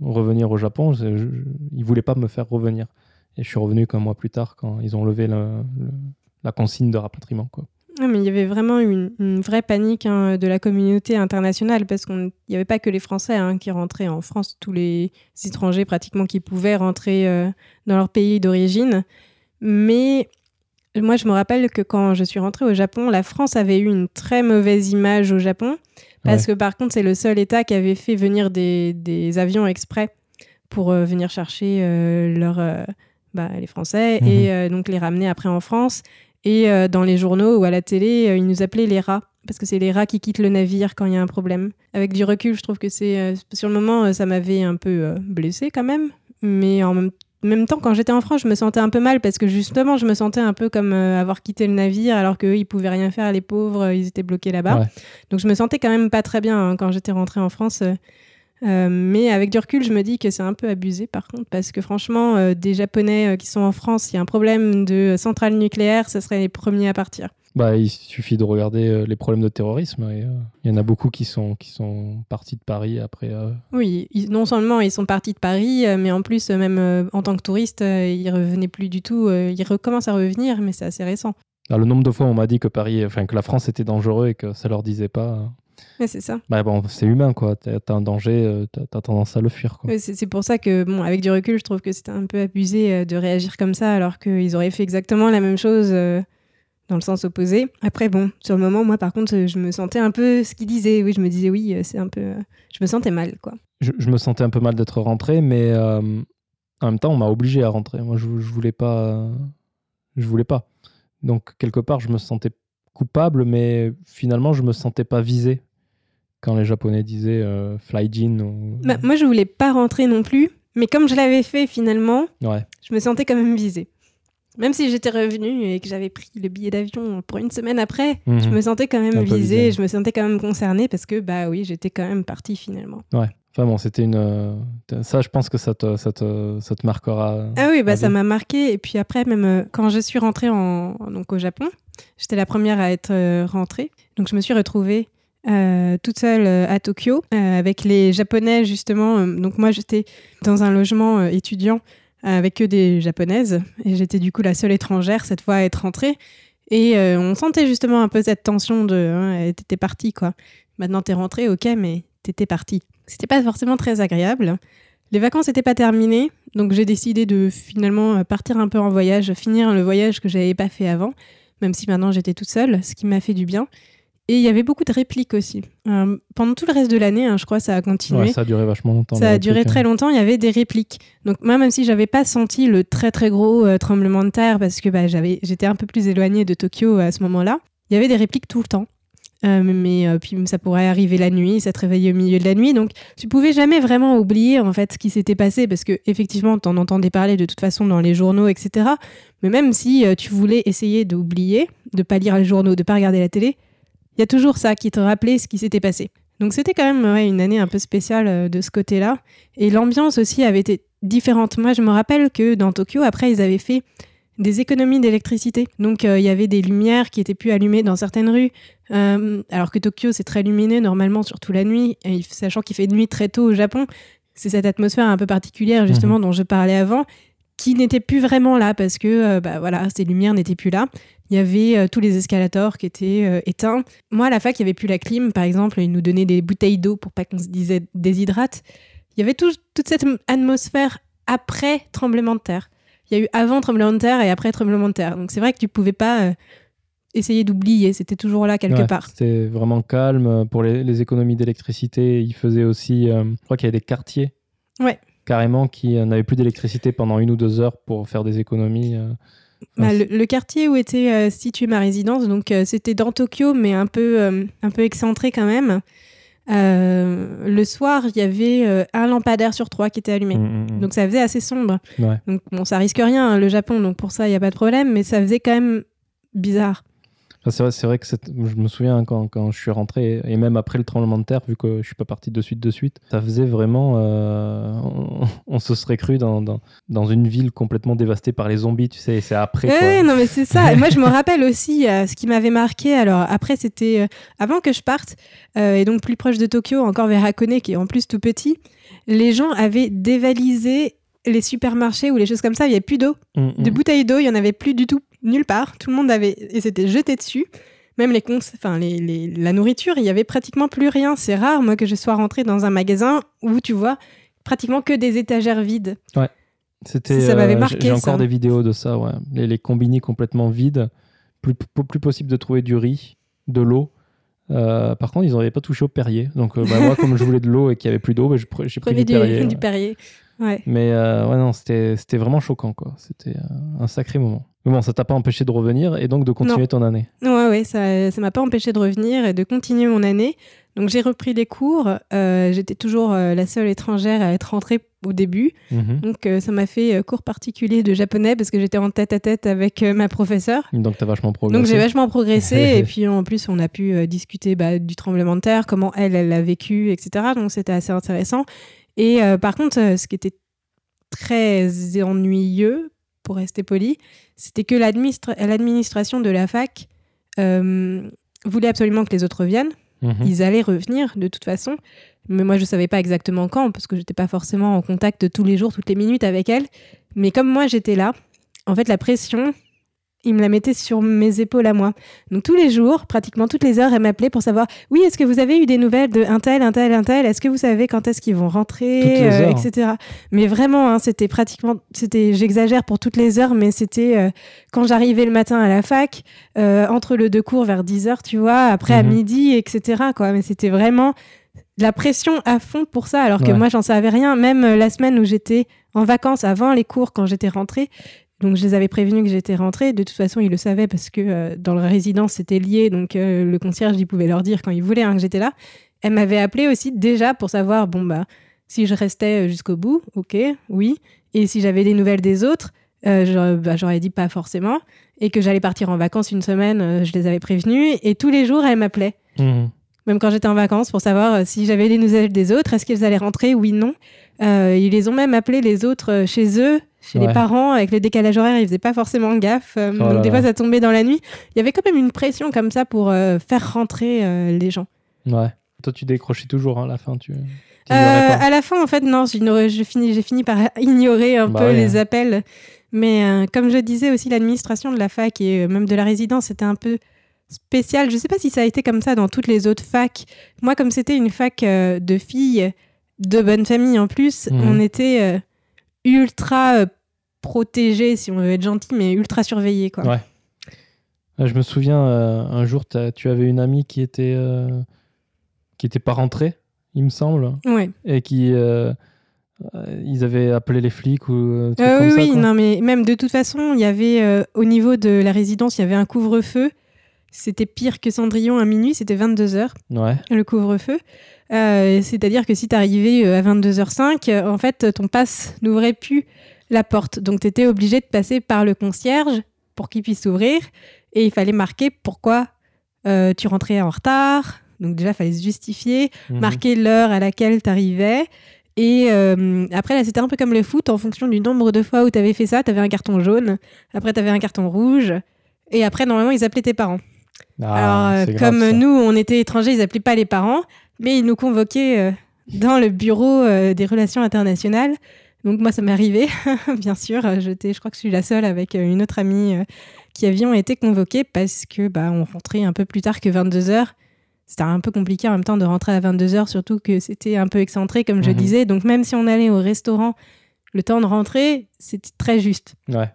revenir au Japon. Ils ne voulaient pas me faire revenir. Et je suis revenu qu'un mois plus tard quand ils ont levé le- le- la consigne de rapatriement. Mais il y avait vraiment une, une vraie panique hein, de la communauté internationale parce qu'il n'y avait pas que les Français hein, qui rentraient en France, tous les étrangers pratiquement qui pouvaient rentrer euh, dans leur pays d'origine. Mais moi, je me rappelle que quand je suis rentrée au Japon, la France avait eu une très mauvaise image au Japon parce que par contre, c'est le seul État qui avait fait venir des, des avions exprès pour euh, venir chercher euh, euh, bah, les Français Mhm. et donc les ramener après en France. Et dans les journaux ou à la télé, ils nous appelaient les rats. Parce que c'est les rats qui quittent le navire quand il y a un problème. Avec du recul, je trouve que c'est. sur le moment, ça m'avait un peu blessé quand même. Mais en même, même temps, quand j'étais en France, je me sentais un peu mal parce que justement, je me sentais un peu comme euh, avoir quitté le navire alors qu'eux, ils pouvaient rien faire, les pauvres, euh, ils étaient bloqués là-bas. Ouais. Donc je me sentais quand même pas très bien hein, quand j'étais rentrée en France. euh, mais avec du recul, je me dis que c'est un peu abusé par contre, parce que franchement, des Japonais qui sont en France, il y a un problème de centrale nucléaire, ce seraient les premiers à partir. Bah, il suffit de regarder euh, les problèmes de terrorisme. et, euh, Il y en a beaucoup qui sont, qui sont partis de Paris après. euh, Oui, ils- non seulement ils sont partis de Paris, mais en plus, même euh, en tant que touristes, ils revenaient plus du tout. ils recommencent à revenir, mais c'est assez récent. ah, le nombre de fois où on m'a dit que Paris, enfin que la France était dangereux et que ça leur disait pas. euh, Ouais, c'est ça. Bah bon, c'est humain quoi. T'as un danger, t'as tendance à le fuir c'est pour ça que, bon, avec du recul, je trouve que c'était un peu abusé de réagir comme ça, alors qu'ils auraient fait exactement la même chose dans le sens opposé. Après, bon, sur le moment, moi, par contre, je me sentais un peu ce qu'ils disaient. Oui, je me disais, oui, euh, c'est un peu. euh, je me sentais mal, quoi. Je, je me sentais un peu mal d'être rentré, mais euh, en même temps, on m'a obligé à rentrer. Moi, je, je voulais pas, je voulais pas. Donc quelque part, je me sentais coupable, mais finalement, je me sentais pas visé quand les Japonais disaient euh, fly ou Bah, moi, je voulais pas rentrer non plus, mais comme je l'avais fait finalement, ouais. je me sentais quand même visée. Même si j'étais revenue et que j'avais pris le billet d'avion pour une semaine après, Mhm. je me sentais quand même visée, je me sentais quand même concernée parce que, bah oui, j'étais quand même partie finalement. Ouais. Enfin bon, c'était une. euh, ça, je pense que ça te, ça te, ça te marquera. Ah oui, bah, ça m'a marqué. Et puis après, même euh, quand je suis rentrée en, donc au Japon, j'étais la première à être euh, rentrée. Donc je me suis retrouvée euh, toute seule euh, à Tokyo euh, avec les Japonais justement. Donc moi, j'étais dans un logement étudiant avec que des Japonaises. Et j'étais du coup la seule étrangère cette fois à être rentrée. Et euh, on sentait justement un peu cette tension de hein, t'étais partie quoi. Maintenant t'es rentrée, ok, mais t'étais partie. C'était pas forcément très agréable. Les vacances n'étaient pas terminées, donc j'ai décidé de finalement euh, partir un peu en voyage, finir le voyage que j'avais pas fait avant, même si maintenant j'étais toute seule, ce qui m'a fait du bien. Et il y avait beaucoup de répliques aussi. Euh, pendant tout le reste de l'année, hein, je crois, ça a continué. Ouais, ça a duré vachement longtemps. Ça a duré répliques, très hein. longtemps, il y avait des répliques. Donc moi, même si j'avais pas senti le très très gros euh, tremblement de terre, parce que bah, j'avais, j'étais un peu plus éloignée de Tokyo à ce moment-là, il y avait des répliques tout le temps. Euh, mais euh, puis ça pourrait arriver la nuit, ça te réveillait au milieu de la nuit, donc tu pouvais jamais vraiment oublier en fait ce qui s'était passé parce que effectivement t'en entendais parler de toute façon dans les journaux, etc. Mais même si euh, tu voulais essayer d'oublier, de pas lire les journaux, de pas regarder la télé, il y a toujours ça qui te rappelait ce qui s'était passé. Donc c'était quand même ouais, une année un peu spéciale euh, de ce côté-là. Et l'ambiance aussi avait été différente. Moi, je me rappelle que dans Tokyo, après, ils avaient fait des économies d'électricité. Donc euh, il y avait des lumières qui étaient plus allumées dans certaines rues. Euh, alors que Tokyo, c'est très lumineux normalement, surtout la nuit. Et sachant qu'il fait nuit très tôt au Japon, c'est cette atmosphère un peu particulière justement dont je parlais avant qui n'était plus vraiment là parce que euh, bah, voilà, ces lumières n'étaient plus là. Il y avait euh, tous les escalators qui étaient euh, éteints. Moi, à la fac, il n'y avait plus la clim, par exemple. Ils nous donnaient des bouteilles d'eau pour pas qu'on se disait déshydrate. Il y avait tout- toute cette atmosphère après tremblement de terre. Il y a eu avant tremblement de terre et après tremblement de terre. Donc c'est vrai que tu pouvais pas euh, essayer d'oublier. C'était toujours là quelque Ouais, part. C'était vraiment calme. Pour les, les économies d'électricité, ils faisaient aussi. je crois qu'il y avait des quartiers. Ouais. Carrément qui euh, n'avaient plus d'électricité pendant une ou deux heures pour faire des économies. euh. Bah, le, le quartier où était euh, située ma résidence, donc euh, c'était dans Tokyo, mais un peu, euh, un peu excentré quand même. Le soir, il y avait un lampadaire sur trois qui était allumé. Mm, mm, mm. Donc ça faisait assez sombre. Ouais. Donc bon, ça risque rien, hein, le Japon, donc pour ça, il n'y a pas de problème, mais ça faisait quand même bizarre. C'est vrai, c'est vrai que je me souviens quand, quand je suis rentré, et même après le tremblement de terre, vu que je suis pas parti de suite de suite, ça faisait vraiment. euh, on, on se serait cru dans, dans, dans une ville complètement dévastée par les zombies, tu sais, et c'est après. Ouais, non, mais c'est ça. Et moi, je me rappelle aussi euh, ce qui m'avait marqué. Alors, après, c'était euh, avant que je parte, et donc plus proche de Tokyo, encore vers Hakone, qui est en plus tout petit, les gens avaient dévalisé les supermarchés ou les choses comme ça. Il n'y avait plus d'eau. Mm, De bouteilles d'eau, il n'y en avait plus du tout, nulle part. Tout le monde avait. Et c'était jeté dessus. Même les, cons... enfin, les, les- la nourriture, il y avait pratiquement plus rien. C'est rare, moi, que je sois rentrée dans un magasin où tu vois pratiquement que des étagères vides. C'était, Ça m'avait euh, marqué, J'ai encore ça. des vidéos de ça, ouais. Les, les complètement vides. Plus, plus, possible de trouver du riz, de l'eau. Euh, par contre, ils n'avaient pas touché au Perrier. Donc, euh, bah, moi, comme je voulais de l'eau et qu'il n'y avait plus d'eau, bah, j'ai pris du du, Perrier. du ouais. Perrier. Ouais. Mais euh, ouais, non, c'était vraiment choquant, quoi. C'était euh, un sacré moment. Mais bon, ça t'a pas empêché de revenir et donc de continuer ton année. Ouais, ouais, ça ça m'a pas empêché de revenir et de continuer mon année. Donc j'ai repris les cours. Euh, J'étais toujours euh, la seule étrangère à être rentrée au début. Mhm. Donc euh, ça m'a fait cours particulier de japonais parce que j'étais en tête à tête avec ma professeure. Donc, t'as vachement progressé. Donc j'ai vachement progressé et puis en plus on a pu discuter bah, du tremblement de terre, comment elle, elle l'a vécu, etc. Donc c'était assez intéressant. Et euh, par contre, euh, ce qui était très ennuyeux, pour rester poli, c'était que l'administra- l'administration de la fac euh, voulait absolument que les autres reviennent. Mhm. Ils allaient revenir de toute façon. Mais moi, je ne savais pas exactement quand, parce que j'étais pas forcément en contact tous les jours, toutes les minutes avec elle. Mais comme moi, j'étais là, en fait, la pression, il me la mettait sur mes épaules à moi. Donc tous les jours, pratiquement toutes les heures, elle m'appelait pour savoir oui, est-ce que vous avez eu des nouvelles de un tel, un tel, un tel? Est-ce que vous savez quand est-ce qu'ils vont rentrer, euh, etc. Mais vraiment, hein, c'était pratiquement, c'était, j'exagère pour toutes les heures, mais c'était euh, quand j'arrivais le matin à la fac, euh, entre le deux cours vers 10 heures, tu vois, après à Mhm. midi, etc. Quoi. Mais c'était vraiment de la pression à fond pour ça, alors que Ouais. moi, j'en savais rien. Même la semaine où j'étais en vacances avant les cours, quand j'étais rentrée, donc je les avais prévenus que j'étais rentrée. De toute façon, ils le savaient parce que euh, dans leur résidence, c'était lié. Donc euh, le concierge, il pouvait leur dire quand il voulait hein, que j'étais là. Elle m'avait appelé aussi déjà pour savoir, bon, bah, si je restais euh, jusqu'au bout, ok, oui. Et si j'avais des nouvelles des autres, euh, j'aurais bah, j'aurais dit pas forcément. Et que j'allais partir en vacances une semaine, je les avais prévenus. Et tous les jours, elle m'appelait Mhm. même quand j'étais en vacances, pour savoir si j'avais des nouvelles des autres, est-ce qu'ils allaient rentrer, oui, non. Ils les ont même appelés les autres chez eux, chez Ouais. les parents, avec le décalage horaire, ils faisaient pas forcément gaffe. euh, Oh là donc des là. fois, ça tombait dans la nuit. Il y avait quand même une pression comme ça pour euh, faire rentrer euh, les gens. Ouais. Toi, tu décrochais toujours hein, à la fin. Tu... À la fin, en fait, non, j'ai fini par ignorer un Bah peu ouais. les appels. Mais comme je disais aussi, l'administration de la fac et même de la résidence, c'était un peu spécial. Je sais pas si ça a été comme ça dans toutes les autres facs. Moi, comme c'était une fac de filles de bonne famille en plus, Mhm. on était ultra euh, protégés, si on veut être gentil, mais ultra surveillés. Quoi. Ouais. Ah, Je me souviens, euh, un jour, tu avais une amie qui était, euh, qui était pas rentrée, il me semble, Ouais. et qui. euh, euh, ils avaient appelé les flics ou un truc Euh, comme oui, ça. oui, non, mais même de toute façon, il y avait euh, au niveau de la résidence, il y avait un couvre-feu. C'était pire que Cendrillon à minuit, c'était 22h Ouais. le couvre-feu. Euh, C'est-à-dire que si tu arrivais à 22h05, euh, en fait, ton passe n'ouvrait plus la porte. Donc, tu étais obligé de passer par le concierge pour qu'il puisse ouvrir. Et il fallait marquer pourquoi euh, tu rentrais en retard. Donc, déjà, il fallait se justifier, Mhm. marquer l'heure à laquelle tu arrivais. Et euh, après, là, c'était un peu comme le foot. En fonction du nombre de fois où tu avais fait ça, tu avais un carton jaune. Après, tu avais un carton rouge. Et après, normalement, ils appelaient tes parents. Ah, Alors, euh, grave, comme nous, on était étrangers, ils appelaient pas les parents, mais ils nous convoquaient euh, dans le bureau euh, des relations internationales. Donc moi, ça m'est arrivé, bien sûr. Euh, J'étais, je crois que je suis la seule avec euh, une autre amie euh, qui avions été convoqués parce que bah, on rentrait un peu plus tard que 22 heures. C'était un peu compliqué en même temps de rentrer à 22 heures, surtout que c'était un peu excentré, comme je Mhm. disais. Donc même si on allait au restaurant, le temps de rentrer, c'était très juste. Ouais.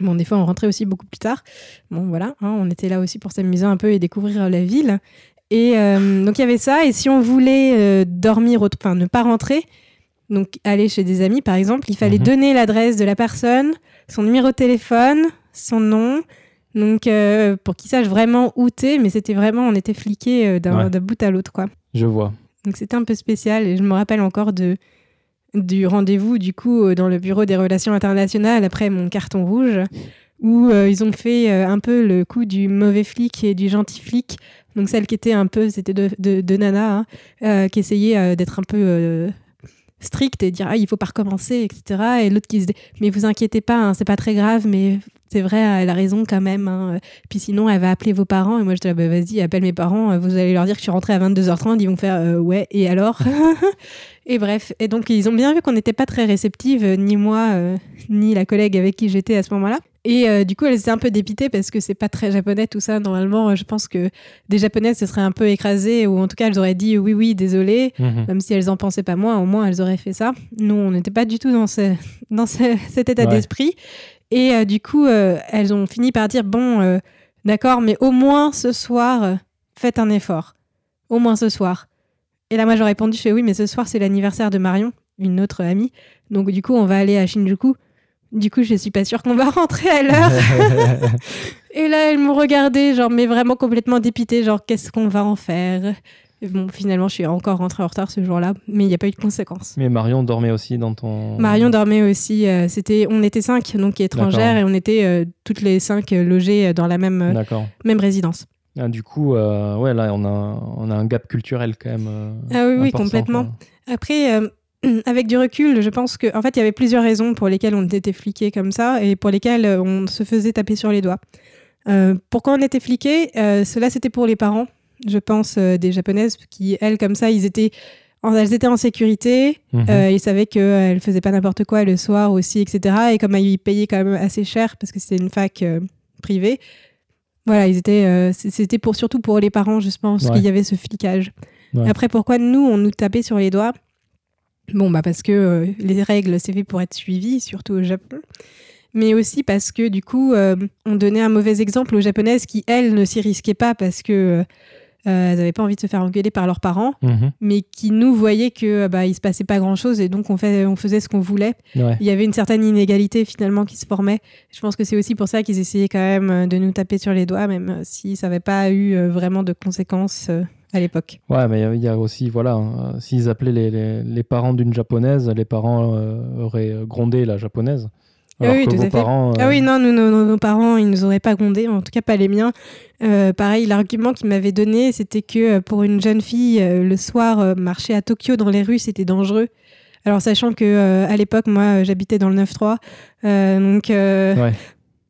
Bon, des fois, on rentrait aussi beaucoup plus tard. Bon, voilà, hein, on était là aussi pour s'amuser un peu et découvrir la ville. Et euh, donc, il y avait ça. Et si on voulait euh, dormir, enfin, ne pas rentrer, donc aller chez des amis, par exemple, il fallait Mhm. donner l'adresse de la personne, son numéro de téléphone, son nom. Donc, euh, pour qu'ils sachent vraiment où t'es. Mais c'était vraiment, on était fliqués euh, d'un Ouais. bout à l'autre, quoi. Je vois. Donc c'était un peu spécial et je me rappelle encore de, du rendez-vous du coup euh, dans le bureau des relations internationales après mon carton rouge où euh, ils ont fait euh, un peu le coup du mauvais flic et du gentil flic. Donc celle qui était un peu, c'était de, de, de Nana, hein, qui essayait d'être un peu stricte et dire ah, il faut pas recommencer, etc. Et l'autre qui se dit mais vous inquiétez pas, hein, c'est pas très grave, mais c'est vrai, elle a raison quand même. hein. Puis sinon, elle va appeler vos parents. Et moi, je dis, bah, vas-y, appelle mes parents. euh, Vous allez leur dire que je suis rentrée à 22h30. Ils vont faire, euh, ouais, et alors Et bref. Et donc, ils ont bien vu qu'on n'était pas très réceptive, euh, ni moi, ni la collègue avec qui j'étais à ce moment-là. Et euh, du coup, elles étaient un peu dépitées parce que c'est pas très japonais tout ça. Normalement, euh, je pense que des japonaises se seraient un peu écrasées ou en tout cas, elles auraient dit oui, oui, désolé. Mhm. Même si elles en pensaient pas moins, au moins elles auraient fait ça. Nous, on n'était pas du tout dans, ce, dans ce- cet état Ouais. d'esprit. Et euh, du coup, euh, elles ont fini par dire bon, d'accord, mais au moins ce soir, faites un effort. Au moins ce soir. Et là, moi, j'ai répondu je fais oui, mais ce soir, c'est l'anniversaire de Marion, une autre amie. Donc, du coup, on va aller à Shinjuku. Du coup, je suis pas sûre qu'on va rentrer à l'heure. Et là, elles m'ont regardé, genre, mais vraiment complètement dépitée, genre, qu'est-ce qu'on va en faire? Et Bon, finalement, je suis encore rentrée en retard ce jour-là, mais il n'y a pas eu de conséquences. Mais Marion dormait aussi dans ton. Marion dormait aussi. euh, c'était, on était cinq, donc étrangères, et on était euh, toutes les cinq euh, logées dans la même, même résidence. Ah, du coup, euh, ouais, là, on a, on a un gap culturel quand même. Ah oui, oui, complètement. quoi. Après, avec du recul, je pense qu'en en fait, il y avait plusieurs raisons pour lesquelles on était fliqués comme ça et pour lesquelles euh, on se faisait taper sur les doigts. Euh, pourquoi on était fliqués Euh, Cela, c'était pour les parents, je pense, euh, des japonaises qui, elles, comme ça, ils étaient en, elles étaient en sécurité. Euh, ils savaient qu'elles ne faisaient pas n'importe quoi le soir aussi, etc. Et comme ils payaient quand même assez cher parce que c'était une fac privée, voilà, ils étaient, c'était pour, surtout pour les parents, je pense, Ouais. qu'il y avait ce flicage. Ouais. Après, pourquoi nous, on nous tapait sur les doigts? Bon, bah parce que euh, les règles, c'est fait pour être suivies, surtout au Japon. Mais aussi parce que, du coup, euh, on donnait un mauvais exemple aux japonaises qui, elles, ne s'y risquaient pas parce que euh, elles n'avaient pas envie de se faire engueuler par leurs parents, Mhm. mais qui nous voyaient que bah, il se passait pas grand-chose et donc on, fait, on faisait ce qu'on voulait. Ouais. Il y avait une certaine inégalité finalement qui se formait. Je pense que c'est aussi pour ça qu'ils essayaient quand même de nous taper sur les doigts, même si ça n'avait pas eu vraiment de conséquences à l'époque. Ouais, mais il y a aussi, voilà, hein, s'ils appelaient les, les, les parents d'une japonaise, les parents euh, auraient grondé la japonaise. Ah Alors oui, que tout vos à fait. parents. Ah euh, oui, non, nous, nos, parents, ils nous auraient pas grondé, en tout cas pas les miens. Euh, pareil, l'argument qu'ils m'avaient donné, c'était que euh, pour une jeune fille, euh, le soir, euh, marcher à Tokyo dans les rues, c'était dangereux. Alors, sachant que euh, à l'époque, moi, euh, j'habitais dans le 9-3, euh, donc euh, Ouais.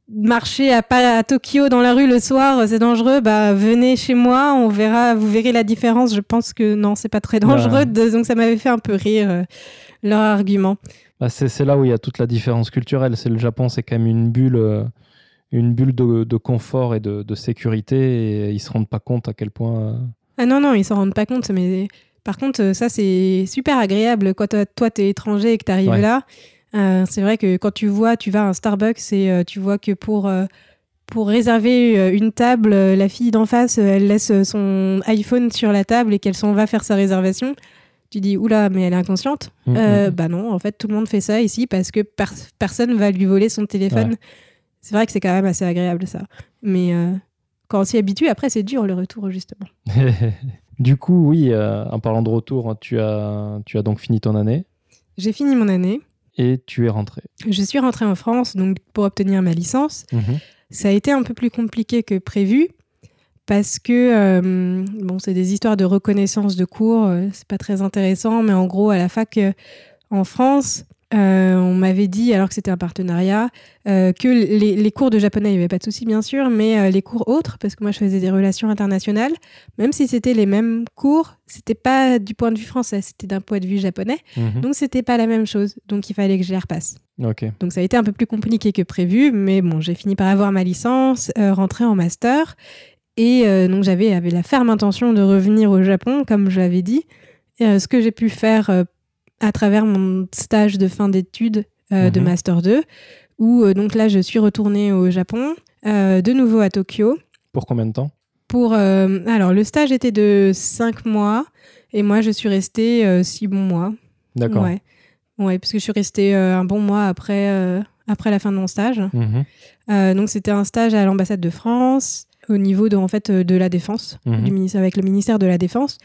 Marcher à, Tokyo dans la rue le soir, c'est dangereux. Bah, venez chez moi, on verra, vous verrez la différence. Je pense que non, c'est pas très dangereux. Ouais. donc, ça m'avait fait un peu rire euh, leur argument. bah, c'est là où il y a toute la différence culturelle. C'est le Japon, c'est quand même une bulle, euh, une bulle de, de confort et de, de sécurité, et ils se rendent pas compte à quel point. euh, Ah non, non, ils s'en rendent pas compte. Mais par contre, ça, c'est super agréable quand toi, toi, t'es étranger et que t'arrives Ouais. là. Euh, c'est vrai que quand tu vois, tu vas à un Starbucks et euh, tu vois que pour euh, pour réserver une table, la fille d'en face, elle laisse son iPhone sur la table et qu'elle s'en va faire sa réservation. Tu dis, oula, mais elle est inconsciente. Mhm. Euh, bah non, en fait, tout le monde fait ça ici parce que per- personne va lui voler son téléphone. Ouais. C'est vrai que c'est quand même assez agréable ça. Mais quand on s'y habitue, après, c'est dur le retour, justement. du coup, oui, en parlant de retour, tu as, tu as donc fini ton année J'ai fini mon année. Et tu es rentré. Je suis rentrée en France donc pour obtenir ma licence. Mhm. Ça a été un peu plus compliqué que prévu parce que euh, bon, c'est des histoires de reconnaissance de cours, euh, c'est pas très intéressant, mais en gros à la fac euh, en France, euh, on m'avait dit alors que c'était un partenariat euh, que les, les cours de japonais, il n'y avait pas de souci bien sûr, mais euh, les cours autres, parce que moi je faisais des relations internationales, même si c'était les mêmes cours, c'était pas du point de vue français, c'était d'un point de vue japonais, Mhm. donc c'était pas la même chose, donc il fallait que je les repasse. Ok. Donc ça a été un peu plus compliqué que prévu, mais bon, j'ai fini par avoir ma licence, rentrer en master, et donc j'avais la ferme intention de revenir au Japon, comme je l'avais dit. Euh, ce que j'ai pu faire euh, à travers mon stage de fin d'études euh, de Mhm. master 2, où euh, donc là je suis retournée au Japon, euh, de nouveau à Tokyo. Pour combien de temps? Pour alors le stage était de 5 mois, et moi je suis restée 6 bons mois. D'accord. Ouais. ouais, parce que je suis restée un bon mois après, après la fin de mon stage. Mhm. Donc c'était un stage à l'ambassade de France au niveau de, en fait, de la défense, Mhm. du ministère, avec le ministère de la Défense,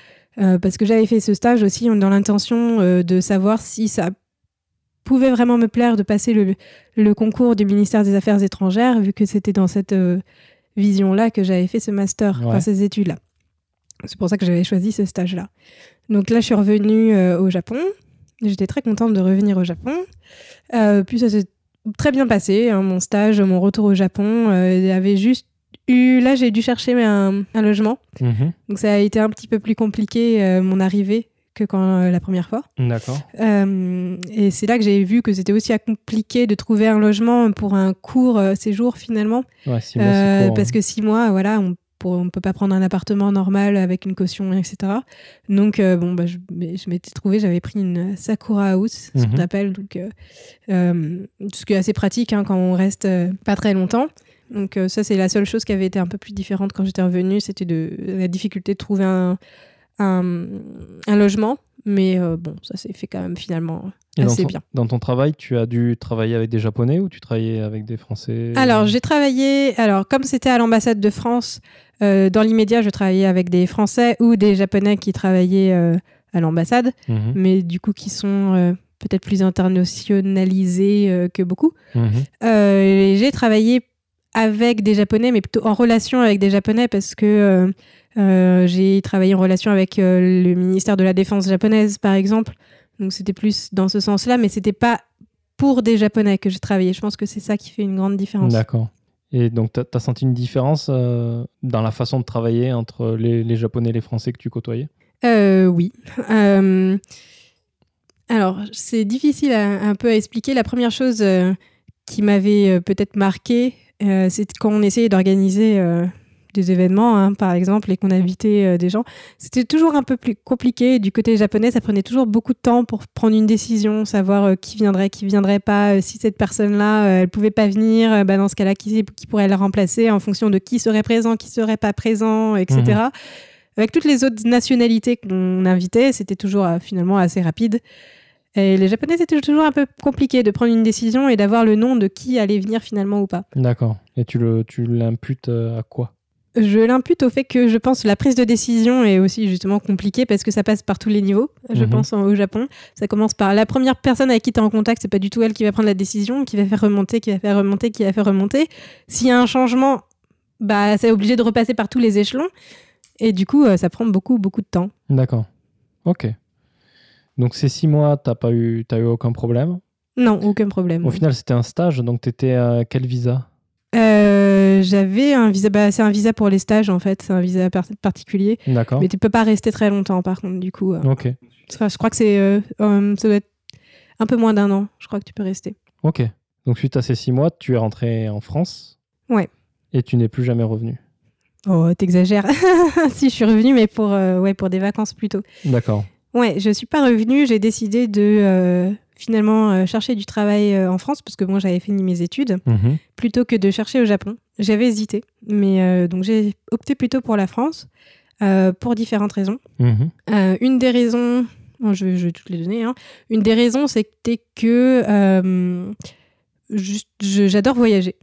parce que j'avais fait ce stage aussi dans l'intention euh, de savoir si ça pouvait vraiment me plaire de passer le, le concours du ministère des Affaires étrangères, vu que c'était dans cette euh, vision-là que j'avais fait ce master, Ouais. enfin ces études-là. C'est pour ça que j'avais choisi ce stage-là. Donc là, je suis revenue euh, au Japon. J'étais très contente de revenir au Japon. Euh, puis ça s'est très bien passé, hein, mon stage, mon retour au Japon. Euh, avait juste eu... Là, j'ai dû chercher un, un logement. Mhm. Donc ça a été un petit peu plus compliqué, euh, mon arrivée, que quand euh, la première fois. D'accord. Euh, et c'est là que j'ai vu que c'était aussi compliqué de trouver un logement pour un court séjour finalement. Ouais, six mois, c'est court, parce hein. que six mois, voilà, on ne peut pas prendre un appartement normal avec une caution, etc. Donc, euh, bon, bah, je, m'étais trouvé, j'avais pris une Sakura House, ce Mhm. qu'on appelle, donc, euh, euh, ce qui est assez pratique hein, quand on reste pas très longtemps. Donc, euh, ça, c'est la seule chose qui avait été un peu plus différente quand j'étais revenue, c'était de la difficulté de trouver un, un, un logement. Mais euh, bon, ça s'est fait quand même finalement Et dans assez ton, bien. dans ton travail, tu as dû travailler avec des Japonais ou tu travaillais avec des Français? Alors, j'ai travaillé. Alors, comme c'était à l'ambassade de France, euh, dans l'immédiat, je travaillais avec des Français ou des Japonais qui travaillaient à l'ambassade, Mhm. mais du coup qui sont peut-être plus internationalisés euh, que beaucoup. Mhm. Euh, j'ai travaillé avec des Japonais, mais plutôt en relation avec des Japonais parce que euh, euh, j'ai travaillé en relation avec euh, le ministère de la Défense japonaise, par exemple. Donc c'était plus dans ce sens-là, mais c'était pas pour des Japonais que j'ai travaillé. Je pense que c'est ça qui fait une grande différence. D'accord. Et donc, tu as, senti une différence euh, dans la façon de travailler entre les, les Japonais et les Français que tu côtoyais? Euh, oui. Euh, alors, c'est difficile à- un peu à expliquer. La première chose qui m'avait peut-être marqué, euh, c'est quand on essayait d'organiser euh, des événements, hein, par exemple, et qu'on invitait euh, des gens. C'était toujours un peu plus compliqué. Du côté japonais, ça prenait toujours beaucoup de temps pour prendre une décision, savoir qui viendrait, qui viendrait pas. Si cette personne-là, elle pouvait pas venir, bah, dans ce cas-là, qui, qui pourrait la remplacer en fonction de qui serait présent, qui serait pas présent, etc. Avec toutes les autres nationalités qu'on invitait, c'était toujours finalement assez rapide. Et les Japonais, c'était toujours un peu compliqué de prendre une décision et d'avoir le nom de qui allait venir finalement ou pas. D'accord. Et tu le tu l'imputes euh, à quoi? Je l'impute au fait que je pense que la prise de décision est aussi justement compliquée parce que ça passe par tous les niveaux, je Mhm. pense, en- au Japon. Ça commence par la première personne avec qui tu es en contact, c'est pas du tout elle qui va prendre la décision, qui va faire remonter, qui va faire remonter, qui va faire remonter. S'il y a un changement, bah, c'est obligé de repasser par tous les échelons. Et du coup, euh, ça prend beaucoup, beaucoup de temps. D'accord. Ok. Donc, ces six mois, tu n'as pas eu, t'as eu aucun problème? Non, aucun problème. Au final, c'était un stage, donc tu étais à quel visa? Euh, J'avais un visa, bah, c'est un visa pour les stages en fait, c'est un visa par- particulier. D'accord. Mais tu peux pas rester très longtemps par contre, du coup. euh. Ok. Enfin, je crois que c'est, euh, ça doit être un peu moins d'un an, je crois que tu peux rester. Ok. Donc, suite à ces six mois, tu es rentré en France? Ouais. Et tu n'es plus jamais revenu? Oh, t'exagères. si, je suis revenue, mais pour, ouais, pour des vacances plutôt. D'accord. Ouais, je suis pas revenue, j'ai décidé de euh, finalement euh, chercher du travail euh, en France, parce que moi j'avais fini mes études, Mhm. plutôt que de chercher au Japon. J'avais hésité, mais donc j'ai opté plutôt pour la France, pour différentes raisons. Mhm. Une des raisons, bon, je, vais- je vais toutes les donner, hein. une des raisons c'était que j'adore voyager.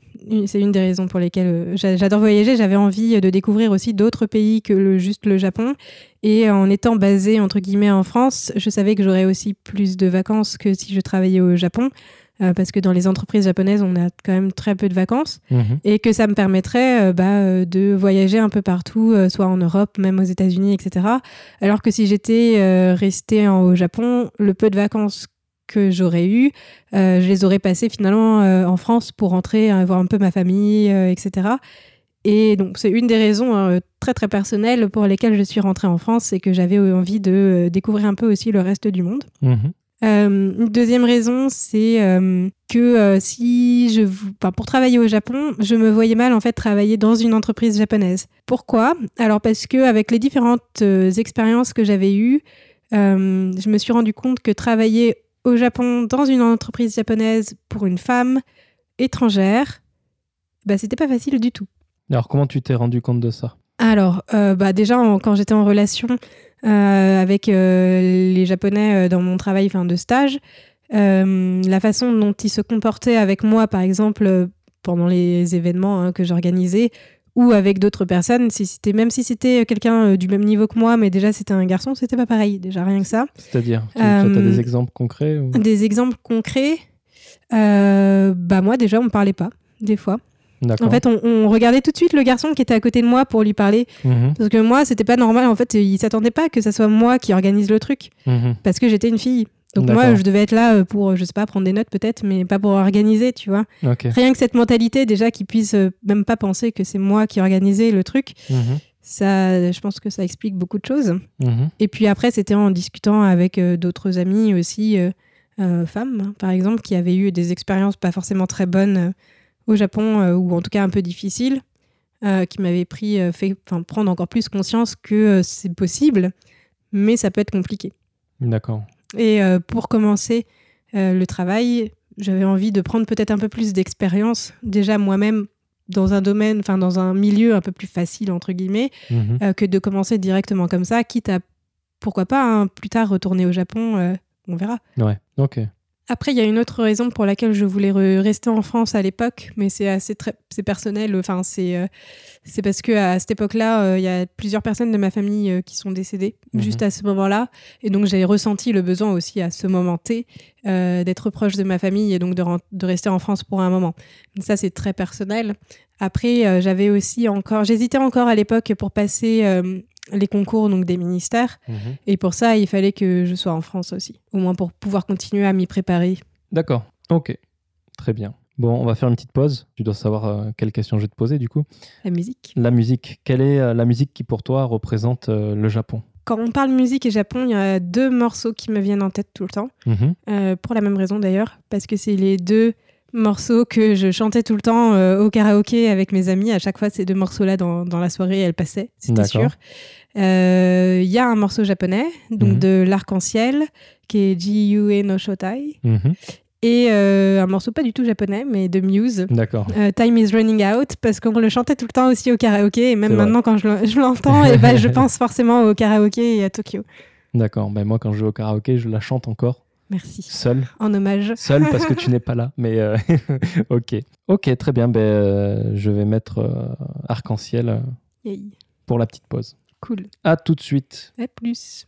C'est une des raisons pour lesquelles euh, j'a- j'adore voyager. J'avais envie de découvrir aussi d'autres pays que le, juste le Japon. Et en étant basée, entre guillemets, en France, je savais que j'aurais aussi plus de vacances que si je travaillais au Japon. euh, parce que dans les entreprises japonaises, on a quand même très peu de vacances Mhm. et que ça me permettrait euh, bah, de voyager un peu partout, euh, soit en Europe, même aux États-Unis, etc. Alors que si j'étais restée en- au Japon, le peu de vacances que j'aurais eu, euh, je les aurais passées finalement euh, en France pour rentrer, euh, voir un peu ma famille, euh, etc. Et donc c'est une des raisons euh, très très personnelles pour lesquelles je suis rentrée en France, c'est que j'avais envie de découvrir un peu aussi le reste du monde. Euh, une deuxième raison, c'est euh, que euh, si je, enfin, pour travailler au Japon, je me voyais mal en fait travailler dans une entreprise japonaise. Pourquoi? Alors parce que avec les différentes expériences que j'avais eues, je me suis rendu compte que travailler au Japon dans une entreprise japonaise pour une femme étrangère, bah c'était pas facile du tout. Alors, comment tu t'es rendu compte de ça? Alors, euh, bah déjà, en- quand j'étais en relation euh, avec euh, les Japonais dans mon travail fin, de stage, la façon dont ils se comportaient avec moi, par exemple, pendant les événements hein, que j'organisais, ou avec d'autres personnes, si c'était même si c'était quelqu'un euh, du même niveau que moi, mais déjà c'était un garçon, c'était pas pareil, déjà rien que ça. C'est-à-dire, tu Euh, as des exemples concrets ou- Des exemples concrets, euh, bah moi déjà on me parlait pas, des fois. En fait, on, on regardait tout de suite le garçon qui était à côté de moi pour lui parler. Mhm. Parce que moi, c'était pas normal. En fait, il s'attendait pas que ça soit moi qui organise le truc. Mhm. Parce que j'étais une fille. Donc moi, je devais être là euh, pour, je sais pas, prendre des notes peut-être, mais pas pour organiser, tu vois. Rien que cette mentalité, déjà, qu'ils puissent euh, même pas penser que c'est moi qui organisais le truc, Mhm. ça, je pense que ça explique beaucoup de choses. Mhm. Et puis après, c'était en discutant avec euh, d'autres amis aussi, euh, euh, femmes, hein, par exemple, qui avaient eu des expériences pas forcément très bonnes euh, au Japon, euh, ou en tout cas un peu difficiles, euh, qui m'avaient pris, euh, fait, prendre encore plus conscience que euh, c'est possible, mais ça peut être compliqué. D'accord. Et euh, pour commencer euh, le travail, j'avais envie de prendre peut-être un peu plus d'expérience, déjà moi-même dans un domaine, enfin dans un milieu un peu plus facile, entre guillemets, Mhm. euh, que de commencer directement comme ça, quitte à, pourquoi pas, hein, plus tard retourner au Japon, on verra. Ouais. Ok. Après, il y a une autre raison pour laquelle je voulais re- rester en France à l'époque, mais c'est assez très, c'est personnel. Enfin, c'est euh, c'est parce que à cette époque-là, euh, il y a plusieurs personnes de ma famille euh, qui sont décédées Mhm. juste à ce moment-là, et donc j'ai ressenti le besoin aussi à ce moment T d'être proche de ma famille et donc de, rester en France pour un moment. Ça, c'est très personnel. Après, j'avais aussi encore, j'hésitais encore à l'époque pour passer les concours donc des ministères, Mhm. et pour ça, il fallait que je sois en France aussi, au moins pour pouvoir continuer à m'y préparer. D'accord. Ok. Très bien. Bon, on va faire une petite pause. Tu dois savoir euh, quelle question je vais te poser du coup. La musique. La musique. Quelle est euh, la musique qui pour toi représente euh, le Japon? Quand on parle musique et Japon, il y a deux morceaux qui me viennent en tête tout le temps, Mhm. pour la même raison d'ailleurs, parce que c'est les deux morceaux que je chantais tout le temps euh, au karaoké avec mes amis. À chaque fois, ces deux morceaux-là dans, dans la soirée, elles passaient, c'était sûr. Euh, Il y a un morceau japonais, donc Mhm. de l'arc-en-ciel, qui est Jiyue no Shotai, Mhm. et euh, un morceau pas du tout japonais, mais de Muse. D'accord. Euh, Time is running out parce qu'on le chantait tout le temps aussi au karaoké et même maintenant quand je le- je l'entends et ben je pense forcément au karaoké et à Tokyo. D'accord. Ben, moi, quand je joue au karaoké, je la chante encore Merci. seule. En hommage. Seule parce que tu n'es pas là. Mais euh, ok. Ok, très bien. Ben, euh, je vais mettre euh, arc-en-ciel Yay. pour la petite pause. Cool. À tout de suite. À plus.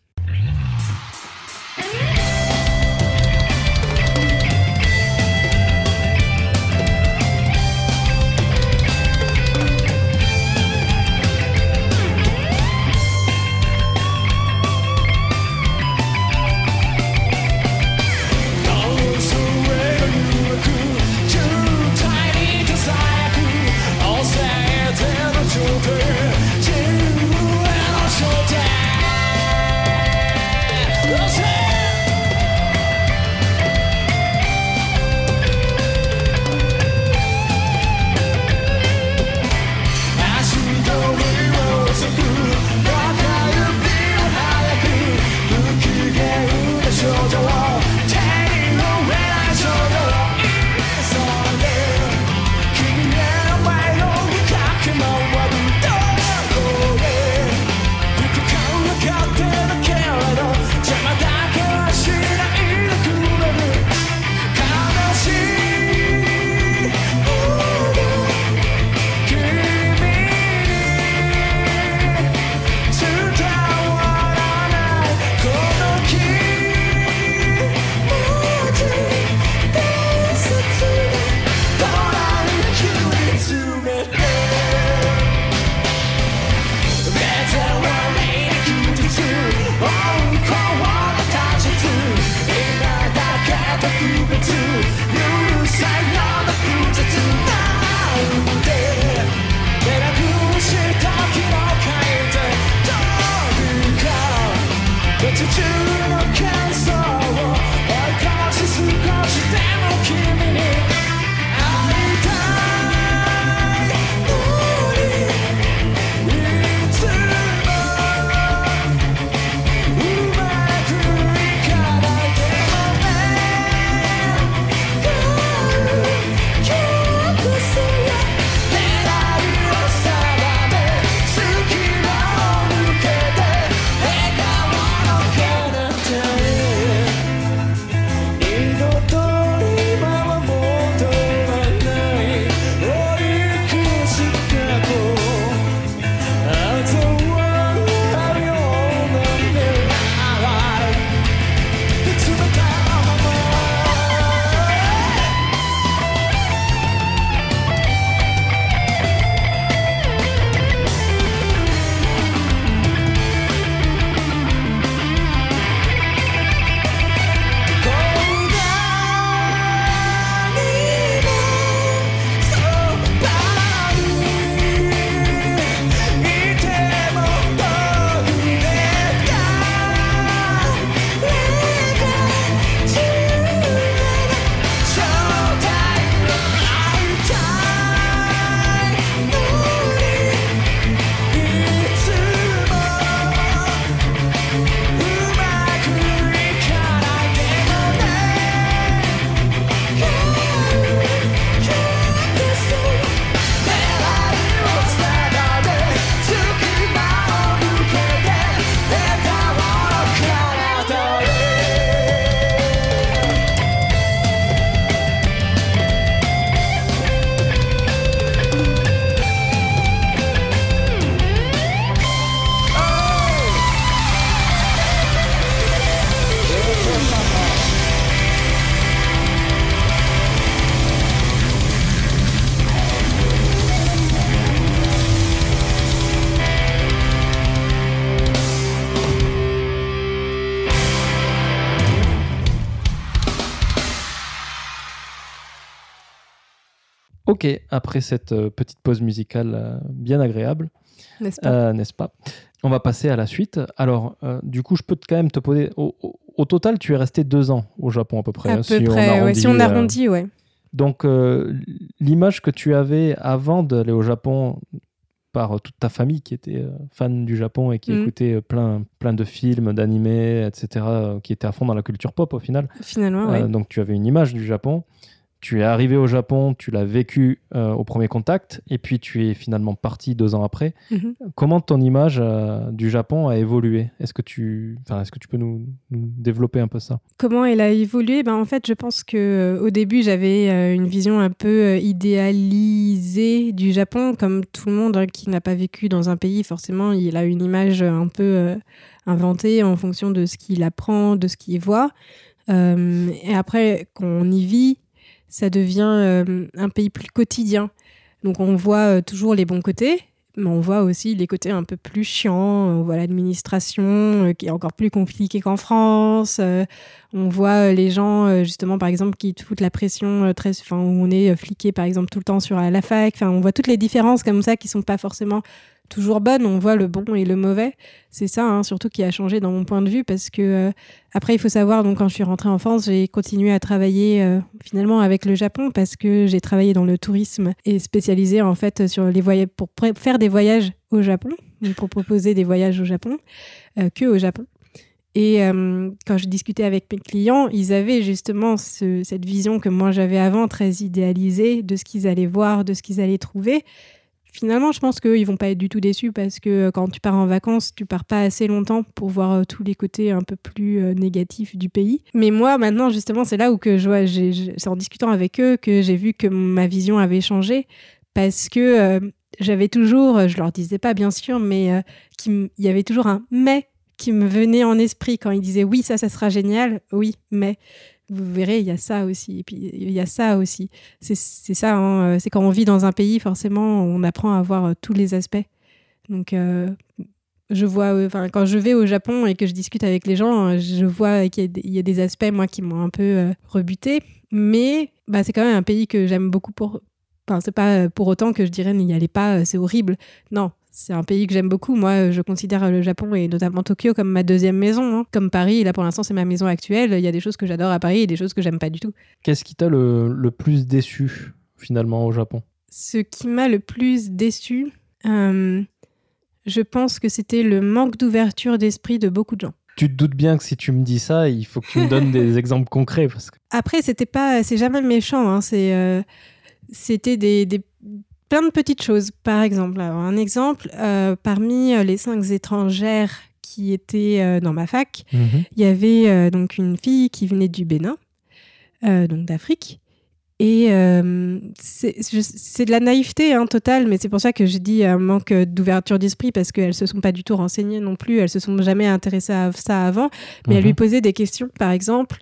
Ok, après cette euh, petite pause musicale euh, bien agréable, N'est-ce pas euh, n'est-ce pas On va passer à la suite. Alors, du coup, je peux quand même te poser. Au, au- au total, tu es resté deux ans au Japon à peu près. À hein, peu si on près, ouais, arrondit, si on arrondit, ouais. Donc, l'image que tu avais avant d'aller au Japon par toute ta famille qui était fan du Japon et qui Mhm. écoutait plein, plein de films, d'animés, etc., qui était à fond dans la culture pop au final. Finalement, ouais. Donc, tu avais une image du Japon. Tu es arrivé au Japon, tu l'as vécu euh, au premier contact, et puis tu es finalement parti deux ans après. Mhm. Comment ton image euh, du Japon a évolué? Est-ce que tu, est-ce que tu peux nous, nous développer un peu ça? Comment elle a évolué? Ben, En fait, je pense que euh, au début, j'avais une vision un peu idéalisée du Japon, comme tout le monde hein, qui n'a pas vécu dans un pays. Forcément, il a une image un peu inventée en fonction de ce qu'il apprend, de ce qu'il voit. Et après, quand on y vit, ça devient euh, un pays plus quotidien. Donc, on voit euh, toujours les bons côtés. Mais on voit aussi les côtés un peu plus chiants. On voit l'administration euh, qui est encore plus compliquée qu'en France. On voit les gens, justement, par exemple, qui te foutent la pression très. Enfin, où on est fliqué, par exemple, tout le temps sur la fac. Enfin, on voit toutes les différences comme ça qui sont pas forcément toujours bonnes. On voit le bon et le mauvais. C'est ça, hein, surtout, qui a changé dans mon point de vue parce que, euh, après, il faut savoir, donc, quand je suis rentrée en France, j'ai continué à travailler euh, finalement avec le Japon parce que j'ai travaillé dans le tourisme et spécialisé, en fait, sur les voyages, pour faire des voyages au Japon, pour proposer des voyages au Japon, euh, que au Japon. Et euh, quand je discutais avec mes clients, ils avaient justement ce- cette vision que moi j'avais avant, très idéalisée, de ce qu'ils allaient voir, de ce qu'ils allaient trouver. Finalement, je pense qu'ils vont pas être du tout déçus parce que euh, quand tu pars en vacances, tu pars pas assez longtemps pour voir euh, tous les côtés un peu plus euh, négatifs du pays. Mais moi, maintenant, justement, c'est là où je vois, c'est en discutant avec eux que j'ai vu que ma vision avait changé parce que j'avais toujours, je leur disais pas bien sûr, mais euh, qu'il y avait toujours un mais qui me venait en esprit quand ils disaient oui, ça, ça sera génial, oui, mais vous verrez, il y a ça aussi, et puis il y a ça aussi. C'est ça, hein, euh, c'est quand on vit dans un pays, forcément, on apprend à voir euh, tous les aspects. Donc, euh, je vois, enfin, quand je vais au Japon et que je discute avec les gens, euh, je vois qu'il y, a des- aspects, moi, qui m'ont un peu euh, rebuté, mais bah, c'est quand même un pays que j'aime beaucoup pour. Enfin, c'est pas pour autant que je dirais n'y allez pas, c'est horrible. Non, c'est un pays que j'aime beaucoup. Moi, euh, je considère le Japon et notamment Tokyo comme ma deuxième maison. hein. Comme Paris, là pour l'instant, c'est ma maison actuelle. Il y a des choses que j'adore à Paris et des choses que j'aime pas du tout. Qu'est-ce qui t'a le, le plus déçu finalement au Japon? Ce qui m'a le plus déçu, euh, je pense que c'était le manque d'ouverture d'esprit de beaucoup de gens. Tu te doutes bien que si tu me dis ça, il faut que tu me donnes des exemples concrets parce que Après, c'était pas, c'est jamais méchant. hein, c'est, euh, c'était des, des- plein de petites choses. Par exemple, alors, un exemple, euh, parmi euh, les cinq étrangères qui étaient euh, dans ma fac, il y avait euh, donc une fille qui venait du Bénin, donc d'Afrique. Et c'est de la naïveté hein, totale, mais c'est pour ça que je dis un manque d'ouverture d'esprit parce qu'elles se sont pas du tout renseignées non plus, elles se sont jamais intéressées à ça avant. Mais elle Mhm. lui posait des questions, par exemple.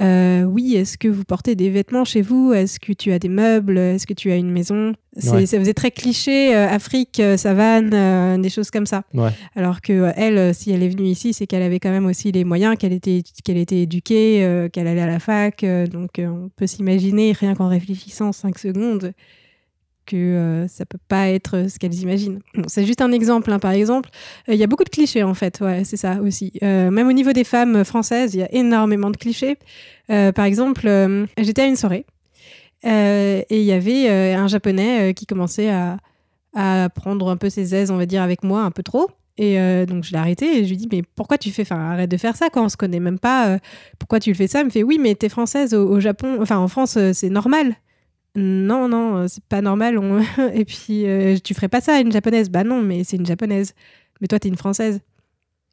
Euh, oui, est-ce que vous portez des vêtements chez vous? Est-ce que tu as des meubles? Est-ce que tu as une maison? C'est- Ouais. Ça faisait très cliché, euh, Afrique, euh, savane, euh, des choses comme ça. Ouais. Alors que euh, elle, euh, si elle est venue ici, c'est qu'elle avait quand même aussi les moyens, qu'elle était, qu'elle était éduquée, euh, qu'elle allait à la fac. euh, donc on peut s'imaginer, rien qu'en réfléchissant cinq secondes, que euh, ça peut pas être ce qu'elles imaginent. C'est juste un exemple. hein. Par exemple, euh, il y a beaucoup de clichés en fait. C'est ça aussi. Euh, même au niveau des femmes françaises, il y a énormément de clichés. Euh, par exemple, euh, j'étais à une soirée euh, et il y avait euh, un japonais euh, qui commençait à, prendre un peu ses aises, on va dire, avec moi un peu trop. Et euh, donc je l'ai arrêté et je lui dis mais pourquoi tu fais enfin arrête de faire ça quand on se connaît même pas euh, pourquoi tu le fais ça? Il me fait oui mais t'es française au, Japon enfin en France euh, c'est normal non non euh, c'est pas normal on- et puis euh, tu ferais pas ça à une japonaise bah non mais c'est une japonaise mais toi t'es une française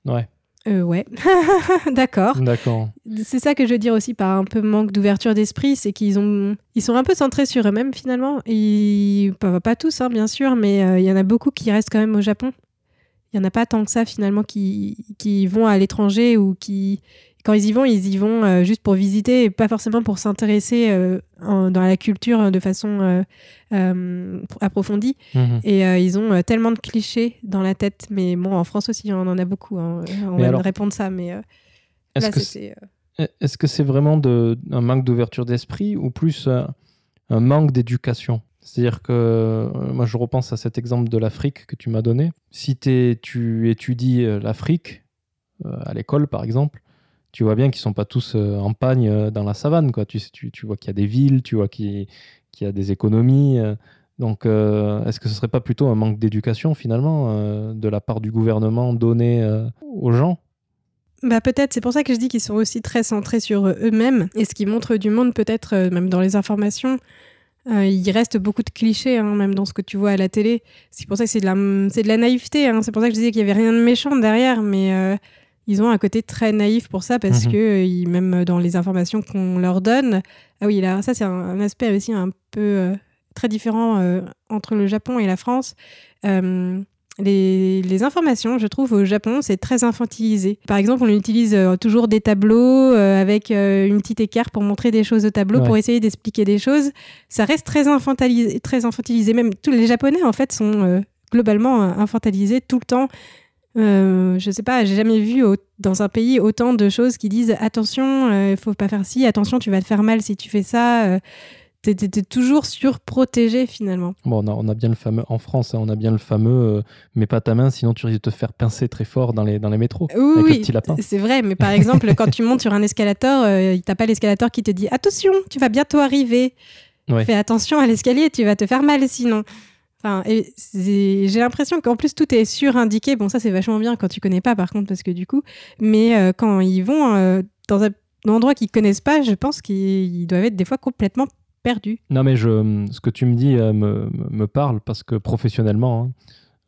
Ouais, euh, ouais d'accord d'accord. c'est ça que je veux dire aussi par un peu manque d'ouverture d'esprit, c'est qu'ils ont, ils sont un peu centrés sur eux-mêmes finalement. Ils, pas, pas tous, hein, bien sûr, mais euh, il y en a beaucoup qui restent quand même au Japon. Il y en a pas tant que ça finalement qui, qui vont à l'étranger ou qui, quand ils y vont, ils y vont euh, juste pour visiter et pas forcément pour s'intéresser euh, dans la culture de façon euh, euh, approfondie. Mhm. Et euh, ils ont euh, tellement de clichés dans la tête. Mais bon, en France aussi, on en a beaucoup. hein. On va alors, répondre ça, mais euh, Est-ce que euh, c'est vraiment de, un manque d'ouverture d'esprit ou plus euh, un manque d'éducation? C'est-à-dire que euh, moi, je repense à cet exemple de l'Afrique que tu m'as donné. Si tu étudies euh, l'Afrique euh, à l'école, par exemple, tu vois bien qu'ils sont pas tous euh, en pagne euh, dans la savane. Quoi. Tu, tu, tu vois qu'il y a des villes, tu vois qu'il qu'il y a des économies. euh. donc, est-ce que ce serait pas plutôt un manque d'éducation, finalement, de la part du gouvernement donné aux gens? Bah peut-être, c'est pour ça que je dis qu'ils sont aussi très centrés sur eux-mêmes. Et ce qui montre du monde, peut-être, même dans les informations, il reste beaucoup de clichés, hein, même dans ce que tu vois à la télé. C'est pour ça que c'est de la, c'est de la naïveté. hein. C'est pour ça que je disais qu'il y avait rien de méchant derrière, mais ils ont un côté très naïf pour ça, parce Mhm. que euh, ils- même dans les informations qu'on leur donne, ah oui, là, ça c'est un, un aspect aussi un peu euh, très différent euh, entre le Japon et la France. Euh, les, les informations, je trouve, au Japon, c'est très infantilisé. Par exemple, on utilise toujours des tableaux avec une petite écart pour montrer des choses au tableau, Ouais. pour essayer d'expliquer des choses. Ça reste très infantilisé, très infantilisé. Même tous les Japonais, en fait, sont globalement infantilisés tout le temps. Euh, je sais pas, j'ai jamais vu au- dans un pays autant de choses qui disent attention, il faut pas faire ci, attention, tu vas te faire mal si tu fais ça. euh, t'es- t'es t'es toujours surprotégé finalement. Bon, on a, on a bien le fameux, en France, hein, on a bien le fameux euh, mets pas ta main, sinon tu risques de te faire pincer très fort dans les, dans les métros. Oui, avec le oui, petit lapin. c'est vrai, mais par exemple, quand tu montes sur un escalator, euh, t'as pas l'escalator qui te dit attention, tu vas bientôt arriver. Ouais. Fais attention à l'escalier, tu vas te faire mal sinon. Enfin, j'ai l'impression qu'en plus tout est surindiqué. Bon, ça c'est vachement bien quand tu connais pas, par contre, parce que du coup, mais euh, quand ils vont euh, dans un endroit qu'ils connaissent pas, je pense qu'ils doivent être des fois complètement perdus. Non, mais ce que tu me dis euh, me, me parle parce que professionnellement, hein,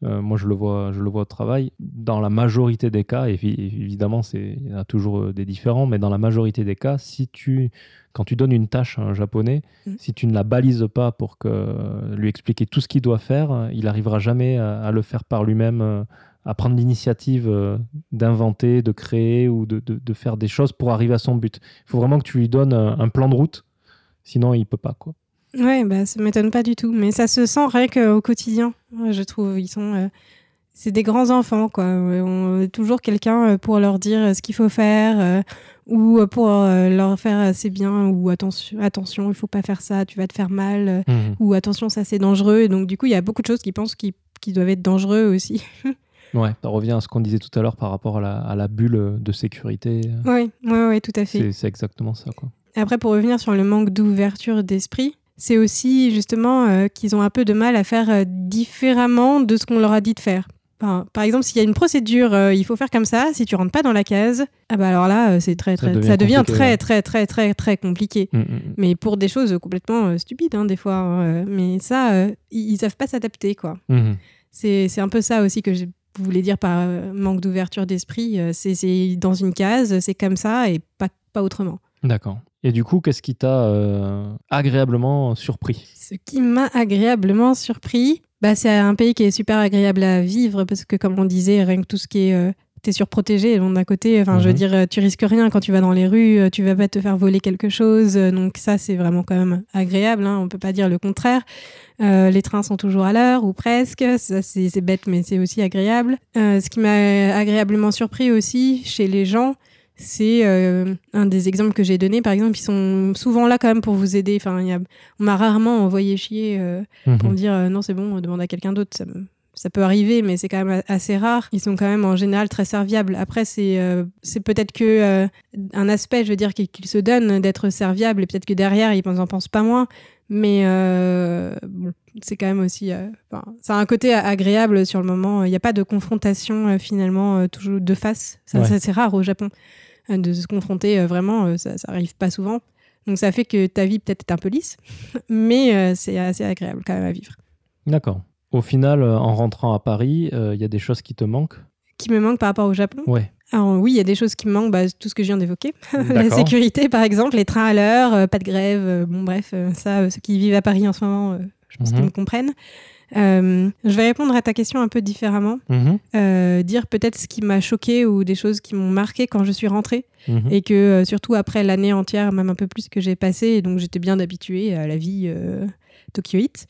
euh, moi je le, vois, je le vois au travail. Dans la majorité des cas, et évi- évidemment, c'est- il y en a toujours euh, des différents, mais dans la majorité des cas, si tu, quand tu donnes une tâche à un japonais, Mm. si tu ne la balises pas pour que, lui expliquer tout ce qu'il doit faire, euh, il arrivera jamais à, à le faire par lui-même, euh, à prendre l'initiative euh, d'inventer, de créer ou de, de- de faire des choses pour arriver à son but. Il faut vraiment que tu lui donnes un, un plan de route, sinon il peut pas. Quoi. Ouais, bah, ça m'étonne pas du tout. Mais ça se sent rien qu'au quotidien, je trouve. Ils sont. euh, c'est des grands enfants, quoi. Ouais, On a toujours quelqu'un euh, pour leur dire euh, ce qu'il faut faire, euh, ou euh, pour euh, leur faire euh, c'est bien, ou attention, attention, il faut pas faire ça, tu vas te faire mal, euh, Mhm. ou attention, ça c'est dangereux. Et donc, du coup, il y a beaucoup de choses qui pensent qu'ils doivent être dangereux aussi. Ouais, ça revient à ce qu'on disait tout à l'heure par rapport à la, à la bulle de sécurité. Oui, ouais, ouais, tout à fait. C'est exactement ça. Quoi. Après, pour revenir sur le manque d'ouverture d'esprit, c'est aussi justement euh, qu'ils ont un peu de mal à faire euh, différemment de ce qu'on leur a dit de faire. Enfin, par exemple, s'il y a une procédure, euh, il faut faire comme ça. Si tu rentres pas dans la case, ah bah alors là, c'est très, Ça très, devient ça devient très, très, très, très, très compliqué. Mm, mm, mm. Mais pour des choses complètement stupides, hein, des fois. hein, mais ça, ils, ils savent pas s'adapter, quoi. Mhm. C'est c'est un peu ça aussi que je voulais dire par manque d'ouverture d'esprit. C'est c'est dans une case, c'est comme ça et pas, pas autrement. D'accord. Et du coup, qu'est-ce qui t'a euh, agréablement surpris? Ce qui m'a agréablement surpris, bah, c'est un pays qui est super agréable à vivre parce que, comme on disait, rien que tout ce qui est. euh, T'es surprotégé, d'un côté, enfin, je veux Mhm. dire, euh, tu risques rien quand tu vas dans les rues, euh, tu vas pas te faire voler quelque chose, donc ça, c'est vraiment quand même agréable, hein, on peut pas dire le contraire. Euh, les trains sont toujours à l'heure, ou presque, ça c'est bête, mais c'est aussi agréable. Ce qui m'a agréablement surpris aussi chez les gens, c'est euh, un des exemples que j'ai donné, par exemple, ils sont souvent là quand même pour vous aider, enfin, il y a on m'a rarement envoyé chier euh, pour me Mhm. dire euh, non, c'est bon, demande à quelqu'un d'autre. Ça, peut arriver, mais c'est quand même assez rare. Ils sont quand même en général très serviables. Après, c'est peut-être que un aspect, je veux dire, qu'ils se donnent d'être serviables et peut-être que derrière, ils en pensent pas moins. Mais bon, c'est quand même aussi. ça a un côté agréable sur le moment. Il n'y a pas de confrontation finalement toujours de face. Ça, Ouais. ça, c'est rare au Japon de se confronter euh, vraiment. euh, ça, ça arrive pas souvent. Donc ça fait que ta vie peut-être est un peu lisse, mais euh, c'est assez agréable quand même à vivre. D'accord. Au final, euh, en rentrant à Paris, euh, il y a des choses qui te manquent? Qui me manque par rapport au Japon? Ouais. Alors oui, il y a des choses qui me manquent, bah, tout ce que je viens d'évoquer. la sécurité par exemple, les trains à l'heure, euh, pas de grève, euh, bon bref, euh, ça, euh, ceux qui vivent à Paris en ce moment, euh, je pense Mhm. qu'ils me comprennent. Euh, je vais répondre à ta question un peu différemment. Mhm. Euh, dire peut-être ce qui m'a choqué ou des choses qui m'ont marqué quand je suis rentrée. Mhm. Et que euh, surtout après l'année entière, même un peu plus que j'ai passé, et donc j'étais bien habituée à la vie tokyoïte.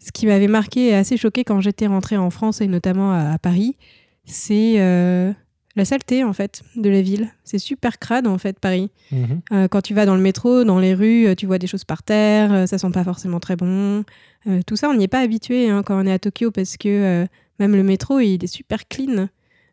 Ce qui m'avait marqué et assez choqué quand j'étais rentrée en France et notamment à, à Paris, c'est la saleté en fait de la ville. C'est super crade en fait Paris. Mhm. Euh, quand tu vas dans le métro, dans les rues, tu vois des choses par terre, ça sent pas forcément très bon. Euh, tout ça, on n'y est pas habitué hein, quand on est à Tokyo parce que euh, même le métro, il est super clean.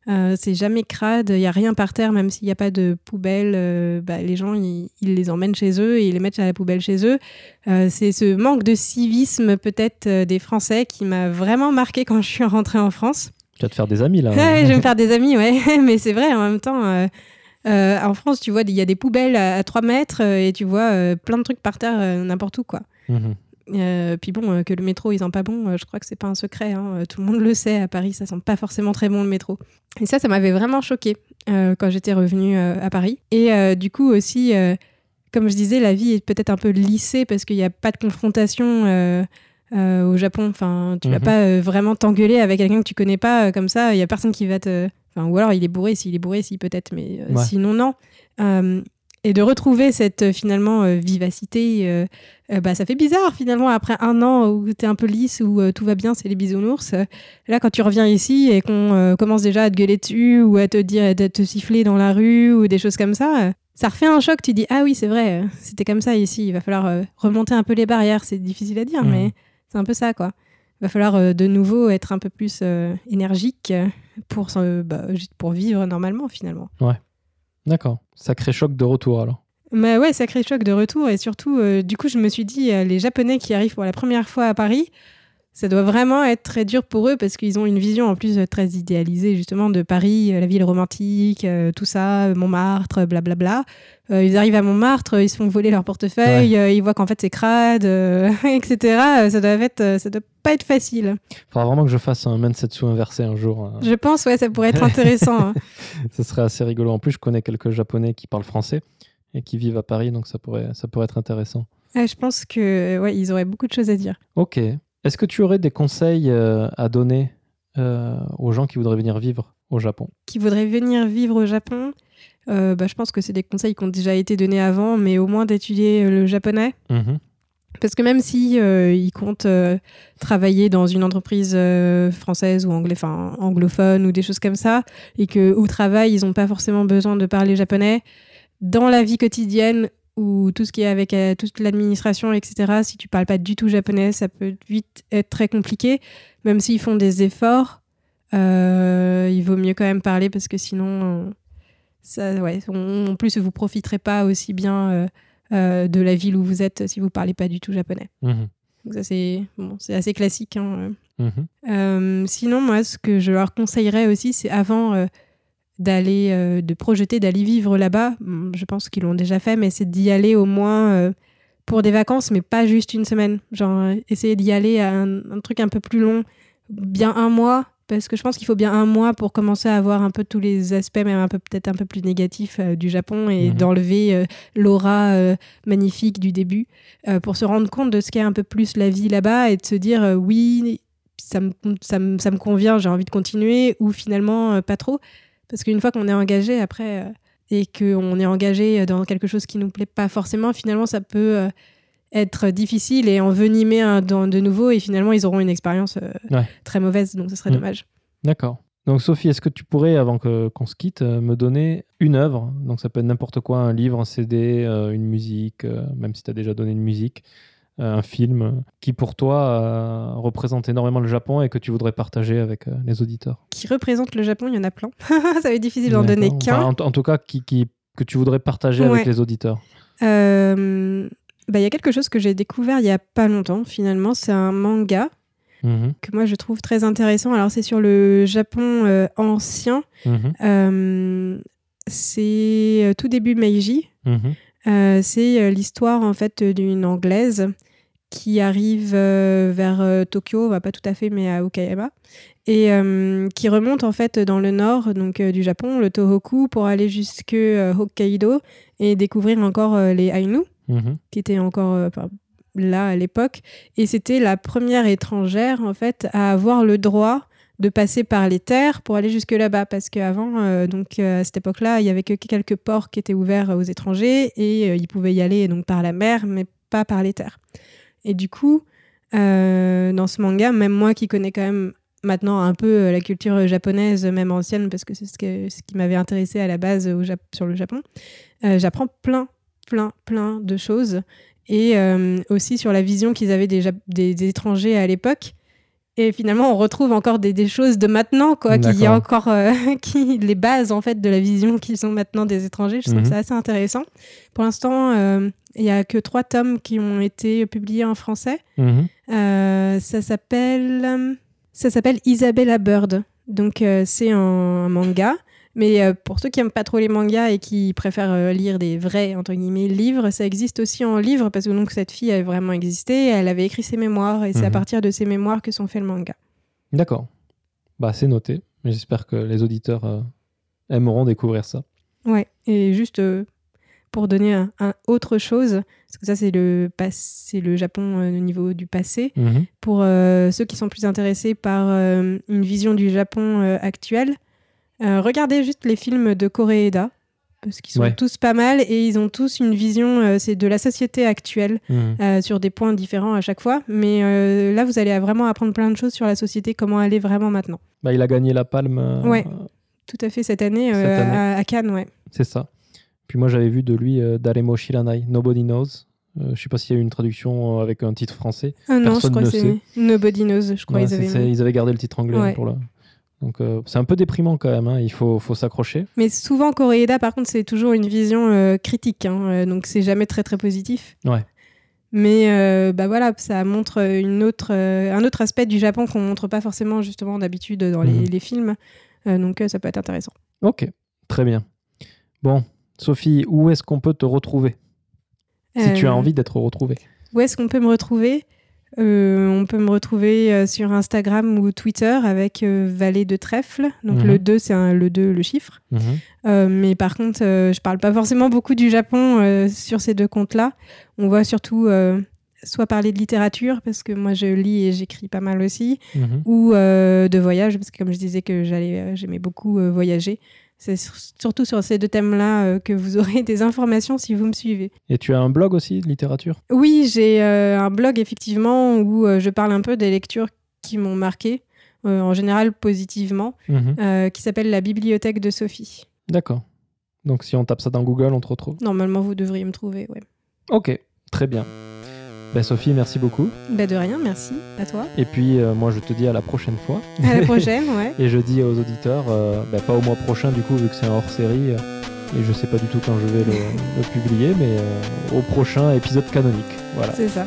Euh, c'est jamais crade, il y a rien par terre, même s'il n'y a pas de poubelle. bah, les gens, ils, ils les emmènent chez eux et ils les mettent à la poubelle chez eux. C'est ce manque de civisme peut-être des Français qui m'a vraiment marqué quand je suis rentrée en France. Tu vas te faire des amis là. Ouais, je vais me faire des amis, ouais. Mais c'est vrai, en même temps, euh, en France, tu vois, il y a des poubelles à, 3 mètres euh, et tu vois euh, plein de trucs par terre, n'importe où, quoi. Mhm. Euh, puis bon, euh, que le métro, ils sent pas bon, euh, je crois que c'est pas un secret. hein. Euh, Tout le monde le sait, à Paris, ça sent pas forcément très bon le métro. Et ça, ça m'avait vraiment choqué quand j'étais revenue euh, à Paris. Et du coup aussi, comme je disais, la vie est peut-être un peu lissée parce qu'il n'y a pas de confrontation au Japon. Enfin, tu vas Mhm. pas vraiment t'engueuler avec quelqu'un que tu connais pas comme ça. Il y a personne qui va te. Enfin, ou alors il est bourré, s'il est bourré, si peut-être, mais euh, Ouais. sinon non. Euh, et de retrouver cette euh, finalement euh, vivacité, euh, bah, ça fait bizarre finalement après un an où tu es un peu lisse, où euh, tout va bien, c'est les bisounours. Là, quand tu reviens ici et qu'on commence déjà à te gueuler dessus ou à te dire, à te siffler dans la rue ou des choses comme ça, ça refait un choc. Tu dis, ah oui, c'est vrai, c'était comme ça ici. Il va falloir remonter un peu les barrières. C'est difficile à dire, mais c'est un peu ça, quoi. Il va falloir de nouveau être un peu plus énergique pour, bah, juste pour vivre normalement finalement. D'accord. Sacré choc de retour alors. Mais ouais, sacré choc de retour. Et surtout, euh, du coup, je me suis dit, euh, les Japonais qui arrivent pour la première fois à Paris, ça doit vraiment être très dur pour eux parce qu'ils ont une vision en plus très idéalisée justement de Paris, euh, la ville romantique, euh, tout ça, Montmartre, blablabla. Euh, ils arrivent à Montmartre, ils se font voler leur portefeuille, euh, ils voient qu'en fait c'est crade, etc. Ça doit, être, ça doit pas être facile. Faudra vraiment que je fasse un Mensetsu inversé un jour. hein. Je pense, ouais, ça pourrait être intéressant. hein. Ce serait assez rigolo. En plus, je connais quelques Japonais qui parlent français et qui vivent à Paris, donc ça pourrait, ça pourrait être intéressant. Ouais, je pense que ouais, ils auraient beaucoup de choses à dire. Ok. Est-ce que tu aurais des conseils euh, à donner euh, aux gens qui voudraient venir vivre au Japon? Qui voudraient venir vivre au Japon, euh, bah, je pense que c'est des conseils qui ont déjà été donnés avant, mais au moins d'étudier le japonais. Mhm. Parce que même si ils comptent travailler dans une entreprise française ou anglophone ou des choses comme ça, et que au travail ils n'ont pas forcément besoin de parler japonais, dans la vie quotidienne ou tout ce qui est avec euh, toute l'administration, etc. Si tu parles pas du tout japonais, ça peut vite être très compliqué. Même s'ils font des efforts, euh, il vaut mieux quand même parler parce que sinon, euh, ça, ouais, on- en plus vous profiterez pas aussi bien. euh, de la ville où vous êtes si vous parlez pas du tout japonais. Mhm. Donc ça c'est bon, c'est assez classique. hein. Mhm. Sinon moi ce que je leur conseillerais aussi c'est avant d'aller euh, de projeter d'aller vivre là-bas. Hum, Je pense qu'ils l'ont déjà fait, mais c'est d'y aller au moins euh, pour des vacances, mais pas juste une semaine. Genre euh, essayer d'y aller à un, un truc un peu plus long, bien un mois. Parce que je pense qu'il faut bien un mois pour commencer à voir un peu tous les aspects, même un peu peut-être un peu plus négatifs euh, du Japon et Mhm. d'enlever l'aura magnifique du début pour se rendre compte de ce qu'est un peu plus la vie là-bas et de se dire oui, ça me, ça, me, ça me convient, j'ai envie de continuer ou finalement euh, pas trop. Parce qu'une fois qu'on est engagé après euh, et qu'on est engagé dans quelque chose qui nous plaît pas forcément, finalement ça peut euh, être difficile et envenimer un- dans- de nouveau et finalement ils auront une expérience euh, Ouais. très mauvaise donc ce serait Mm. dommage. D'accord. Donc Sophie, est-ce que tu pourrais, avant que- qu'on se quitte, euh, me donner une œuvre? Donc ça peut être n'importe quoi, un livre, un CD, euh, une musique, euh, même si tu as déjà donné une musique, euh, un film, qui pour toi euh, représente énormément le Japon et que tu voudrais partager avec euh, les auditeurs. Qui représente le Japon, il y en a plein. ça va être difficile d'en donner qu'un. Enfin, en, en tout cas, qui, qui- que tu voudrais partager Ouais. avec les auditeurs. Euh, bah, Il y a quelque chose que j'ai découvert il y a pas longtemps finalement, c'est un manga Mhm, que moi je trouve très intéressant. Alors c'est sur le Japon euh, ancien, mhm, Euh, c'est tout début Meiji. mhm, Euh, c'est l'histoire en fait d'une anglaise qui arrive euh, vers euh, Tokyo, bah, pas tout à fait, mais à Okayama, et euh, qui remonte en fait dans le nord donc du Japon, le Tohoku, pour aller jusque Hokkaido et découvrir encore les Ainu mhm. qui était encore là à l'époque. Et c'était la première étrangère, en fait, à avoir le droit de passer par les terres pour aller jusque là-bas. Parce qu'avant, euh, donc, euh, à cette époque-là, il y avait que quelques ports qui étaient ouverts aux étrangers et euh, ils pouvaient y aller donc, par la mer, mais pas par les terres. Et du coup, euh, dans ce manga, même moi qui connais quand même maintenant un peu euh, la culture japonaise, même ancienne, parce que c'est ce, qui m'avait intéressé à la base sur le Japon. Euh, J'apprends plein, plein, plein de choses. Et aussi sur la vision qu'ils avaient des étrangers à l'époque. Et finalement, on retrouve encore des, des choses de maintenant, quoi, qui y a encore euh, qui, les bases en fait de la vision qu'ils sont maintenant des étrangers. Je trouve Mhm. ça assez intéressant. Pour l'instant, euh, il y a que trois tomes qui ont été publiés en français. Mhm. Euh, ça s'appelle ça s'appelle Isabella Bird. Donc euh, c'est un, un manga. Mais euh, pour ceux qui aiment pas trop les mangas et qui préfèrent euh, lire des vrais entre guillemets livres, ça existe aussi en livre parce que donc cette fille a vraiment existé. Elle avait écrit ses mémoires et c'est à Mhm. partir de ses mémoires que sont faits le manga. D'accord. Bah, c'est noté. J'espère que les auditeurs euh, aimeront découvrir ça. Ouais. Et juste pour donner un, un autre chose, parce que ça c'est le c'est le Japon euh, au niveau du passé. Mhm. pour euh, ceux qui sont plus intéressés par euh, une vision du Japon actuel, euh, regardez juste les films de Koreeda, parce qu'ils sont Ouais. tous pas mal et ils ont tous une vision, euh, c'est de la société actuelle, Mhm. euh, sur des points différents à chaque fois. Mais euh, là, vous allez vraiment apprendre plein de choses sur la société, comment elle est vraiment maintenant. Bah, il a gagné la palme. Ouais. Tout à fait cette année, Cette année. À, à Cannes, ouais. C'est ça. Puis moi, j'avais vu de lui Daremo Shiranai, Nobody Knows. Je sais pas s'il y a eu une traduction avec un titre français. Ah non, je Personne crois ne que c'est Nobody Knows, je crois Ouais, ils avaient ils avaient gardé le titre anglais Ouais. pour le. Donc euh, c'est un peu déprimant quand même. hein. Il faut, faut s'accrocher. Mais souvent, Koreeda, par contre, c'est toujours une vision euh, critique, hein, euh, donc c'est jamais très très positif. Ouais. Mais euh, bah voilà, ça montre une autre, un autre aspect du Japon qu'on montre pas forcément justement d'habitude dans les, Mhm. les films. Donc ça peut être intéressant. Ok, très bien. Bon, Sophie, où est-ce qu'on peut te retrouver? Si tu as envie d'être retrouvée Où est-ce qu'on peut me retrouver? Euh, On peut me retrouver euh, sur Instagram ou Twitter avec euh, Vallée de Trèfle. Donc Mhm. le 2, c'est un- le 2, le chiffre. Mhm. Euh, mais par contre, je parle pas forcément beaucoup du Japon sur ces deux comptes-là. On voit surtout soit parler de littérature, parce que moi je lis et j'écris pas mal aussi, Mhm. ou de voyage, parce que comme je disais que j'allais, j'aimais beaucoup voyager. C'est sur- surtout sur ces deux thèmes-là euh, que vous aurez des informations si vous me suivez. Et tu as un blog aussi de littérature? Oui, j'ai euh, un blog effectivement où euh, je parle un peu des lectures qui m'ont marqué, en général positivement, Mhm. qui s'appelle La Bibliothèque de Sophie. D'accord. Donc si on tape ça dans Google, on te retrouve. Normalement, vous devriez me trouver, ouais. Ok, très bien. Ben, Sophie, merci beaucoup. Bah de rien, merci à toi. Et puis euh, moi, je te dis à la prochaine fois. À la prochaine, ouais. Et je dis aux auditeurs, euh, ben, pas au mois prochain du coup, vu que c'est un hors-série. euh, et je sais pas du tout quand je vais le, le publier, mais au prochain épisode canonique. Voilà. C'est ça.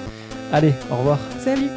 Allez, au revoir. Salut